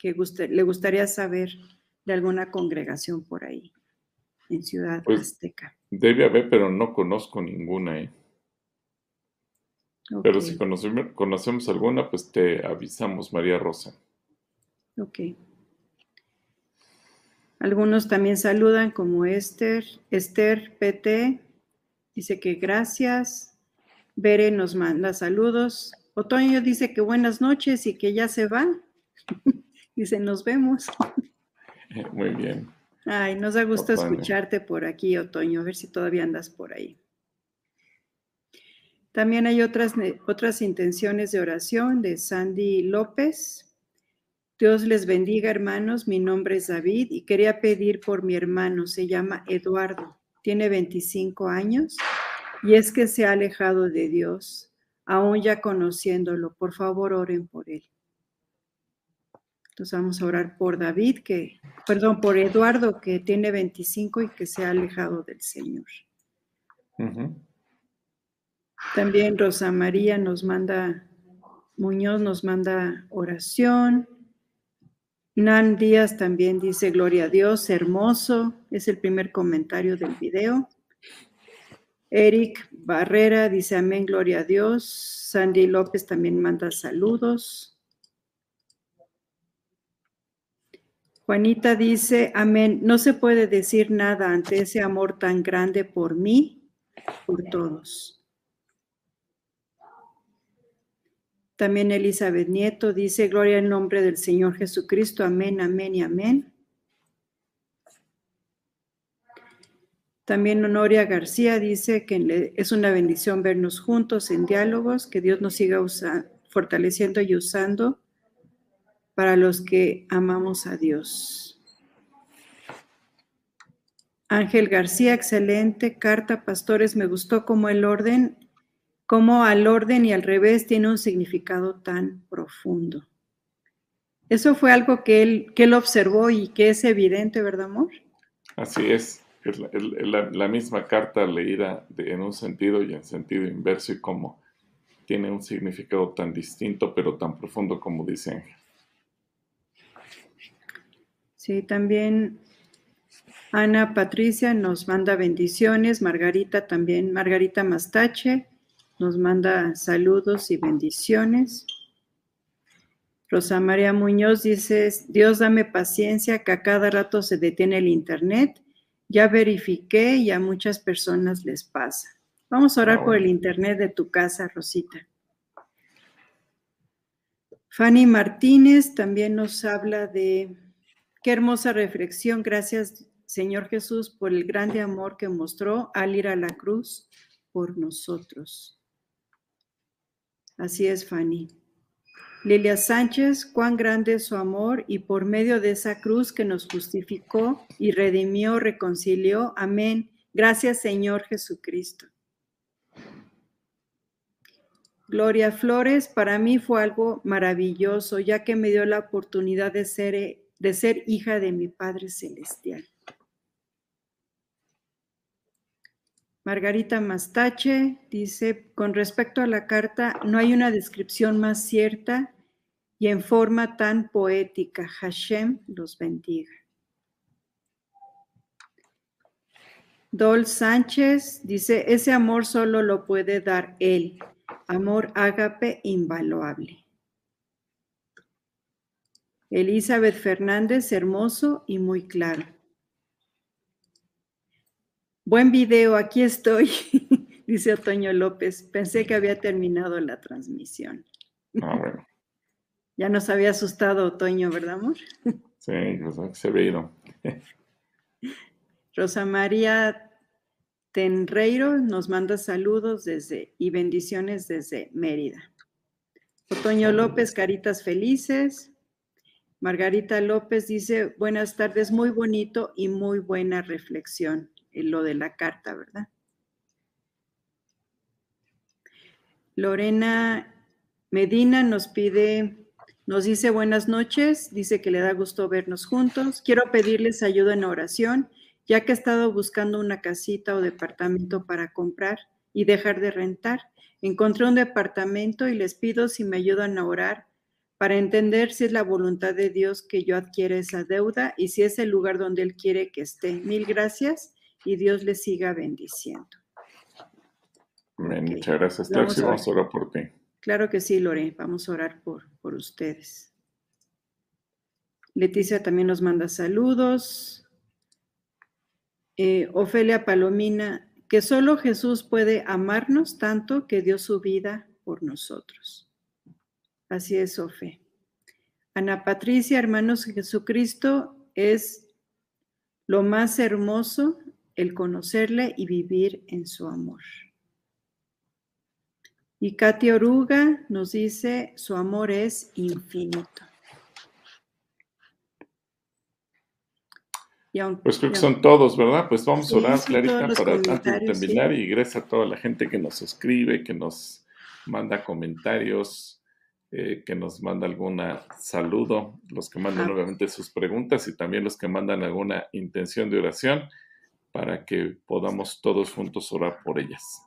le gustaría saber de alguna congregación por ahí, en Ciudad pues, Azteca. Debe haber, pero no conozco ninguna. ¿eh? Pero si conocemos, conocemos alguna, pues te avisamos, María Rosa. Ok. Algunos también saludan como Esther, Esther PT, dice que gracias. Bere nos manda saludos. Otoño dice que buenas noches y que ya se va. dice, nos vemos. Muy bien. Ay, nos da gusto escucharte por aquí, Otoño, a ver si todavía andas por ahí. También hay otras, otras intenciones de oración de Sandy López. Dios les bendiga, hermanos. Mi nombre es David y quería pedir por mi hermano, se llama Eduardo. tiene 25 años y es que se ha alejado de Dios, aún ya conociéndolo. Por favor, oren por él. Entonces vamos a orar por David, que, perdón, por Eduardo, que tiene 25 y que se ha alejado del Señor. También Rosa María nos manda, Muñoz nos manda oración. Nan Díaz también dice, gloria a Dios, hermoso. Es el primer comentario del video. Eric Barrera dice, amén, gloria a Dios. Sandy López también manda saludos. Juanita dice, amén, no se puede decir nada ante ese amor tan grande por mí, por todos. También Elizabeth Nieto dice, gloria en nombre del Señor Jesucristo, amén, amén y amén. También Honoria García dice que es una bendición vernos juntos en diálogos, que Dios nos siga fortaleciendo y usando para los que amamos a Dios. Ángel García, excelente carta, pastores, me gustó como el orden, como al orden y al revés tiene un significado tan profundo. Eso fue algo que él, que él observó y que es evidente, ¿verdad, amor? Así es, es la, misma carta leída en un sentido y en sentido inverso y como tiene un significado tan distinto pero tan profundo como dice Ángel. Sí, también Ana Patricia nos manda bendiciones, Margarita también, Margarita Mastache nos manda saludos y bendiciones. Rosa María Muñoz dice, Dios dame paciencia que a cada rato se detiene el internet. Ya verifiqué y a muchas personas les pasa. Vamos a orar por el internet de tu casa, Rosita. Fanny Martínez también nos habla de Qué hermosa reflexión. Gracias, Señor Jesús, por el grande amor que mostró al ir a la cruz por nosotros. Así es, Fanny. Lilia Sánchez, cuán grande es su amor y por medio de esa cruz que nos justificó y redimió, reconcilió. Amén. Gracias, Señor Jesucristo. Gloria Flores, para mí fue algo maravilloso, ya que me dio la oportunidad de ser de ser hija de mi Padre Celestial. Margarita Mastache dice, con respecto a la carta, no hay una descripción más cierta y en forma tan poética. Hashem los bendiga. Dol Sánchez dice, ese amor solo lo puede dar Él, amor ágape invaluable. Elizabeth Fernández, hermoso y muy claro. Buen video, aquí estoy, dice Otoño López. Pensé que había terminado la transmisión. Ah, bueno. Ya nos había asustado Otoño, ¿verdad, amor? Sí, se ve. Rosa María Tenreiro nos manda saludos desde y bendiciones desde Mérida. Otoño López, caritas felices. Margarita López dice, buenas tardes, muy bonito y muy buena reflexión lo de la carta, ¿verdad? Lorena Medina nos pide, nos dice buenas noches, dice que le da gusto vernos juntos. Quiero pedirles ayuda en oración, ya que he estado buscando una casita o departamento para comprar y dejar de rentar. Encontré un departamento y les pido si me ayudan a orar para entender si es la voluntad de Dios que yo adquiera esa deuda y si es el lugar donde Él quiere que esté. Mil gracias y Dios le siga bendiciendo. Muchas gracias, Vamos, vamos a orar por ti. Claro que sí, Lore. Vamos a orar por, por ustedes. Leticia también nos manda saludos. Eh, Ofelia Palomina, que solo Jesús puede amarnos tanto que dio su vida por nosotros. Así es, Sofe. Ana Patricia, hermanos, Jesucristo es lo más hermoso el conocerle y vivir en su amor. Y Katia Oruga nos dice, su amor es infinito. pues creo que son todos, ¿verdad? Pues vamos a orar, Clarita, para antes de terminar y gracias a toda la gente que nos escribe, que nos manda comentarios, eh, que nos manda alguna saludo, los que mandan obviamente sus preguntas y también los que mandan alguna intención de oración para que podamos todos juntos orar por ellas.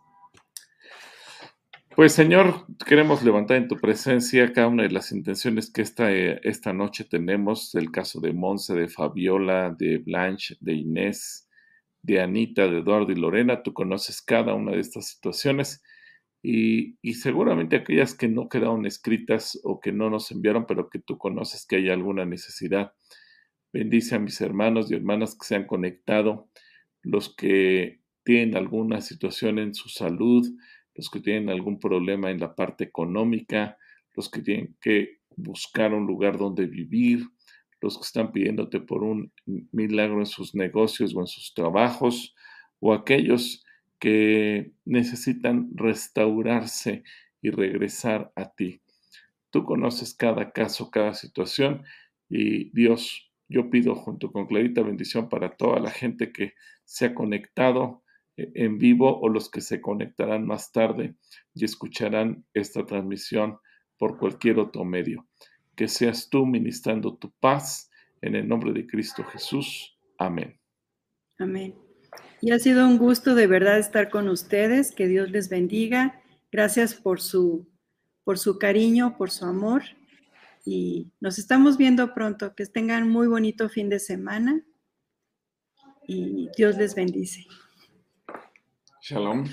Pues Señor, queremos levantar en tu presencia cada una de las intenciones que esta, eh, esta noche tenemos, el caso de Monse, de Fabiola, de Blanche, de Inés, de Anita, de Eduardo y Lorena. Tú conoces cada una de estas situaciones y, y, seguramente aquellas que no quedaron escritas o que no nos enviaron, pero que tú conoces que hay alguna necesidad. Bendice a mis hermanos y hermanas que se han conectado, los que tienen alguna situación en su salud, los que tienen algún problema en la parte económica, los que tienen que buscar un lugar donde vivir, los que están pidiéndote por un milagro en sus negocios o en sus trabajos, o aquellos que necesitan restaurarse y regresar a ti. Tú conoces cada caso, cada situación y Dios, yo pido junto con Clarita bendición para toda la gente que se ha conectado eh, en vivo o los que se conectarán más tarde y escucharán esta transmisión por cualquier otro medio. Que seas tú ministrando tu paz en el nombre de Cristo Jesús. Amén. Amén. Y ha sido un gusto de verdad estar con ustedes. Que Dios les bendiga. Gracias por su, por su cariño, por su amor. Y nos estamos viendo pronto. Que tengan muy bonito fin de semana. Y Dios les bendice. Shalom.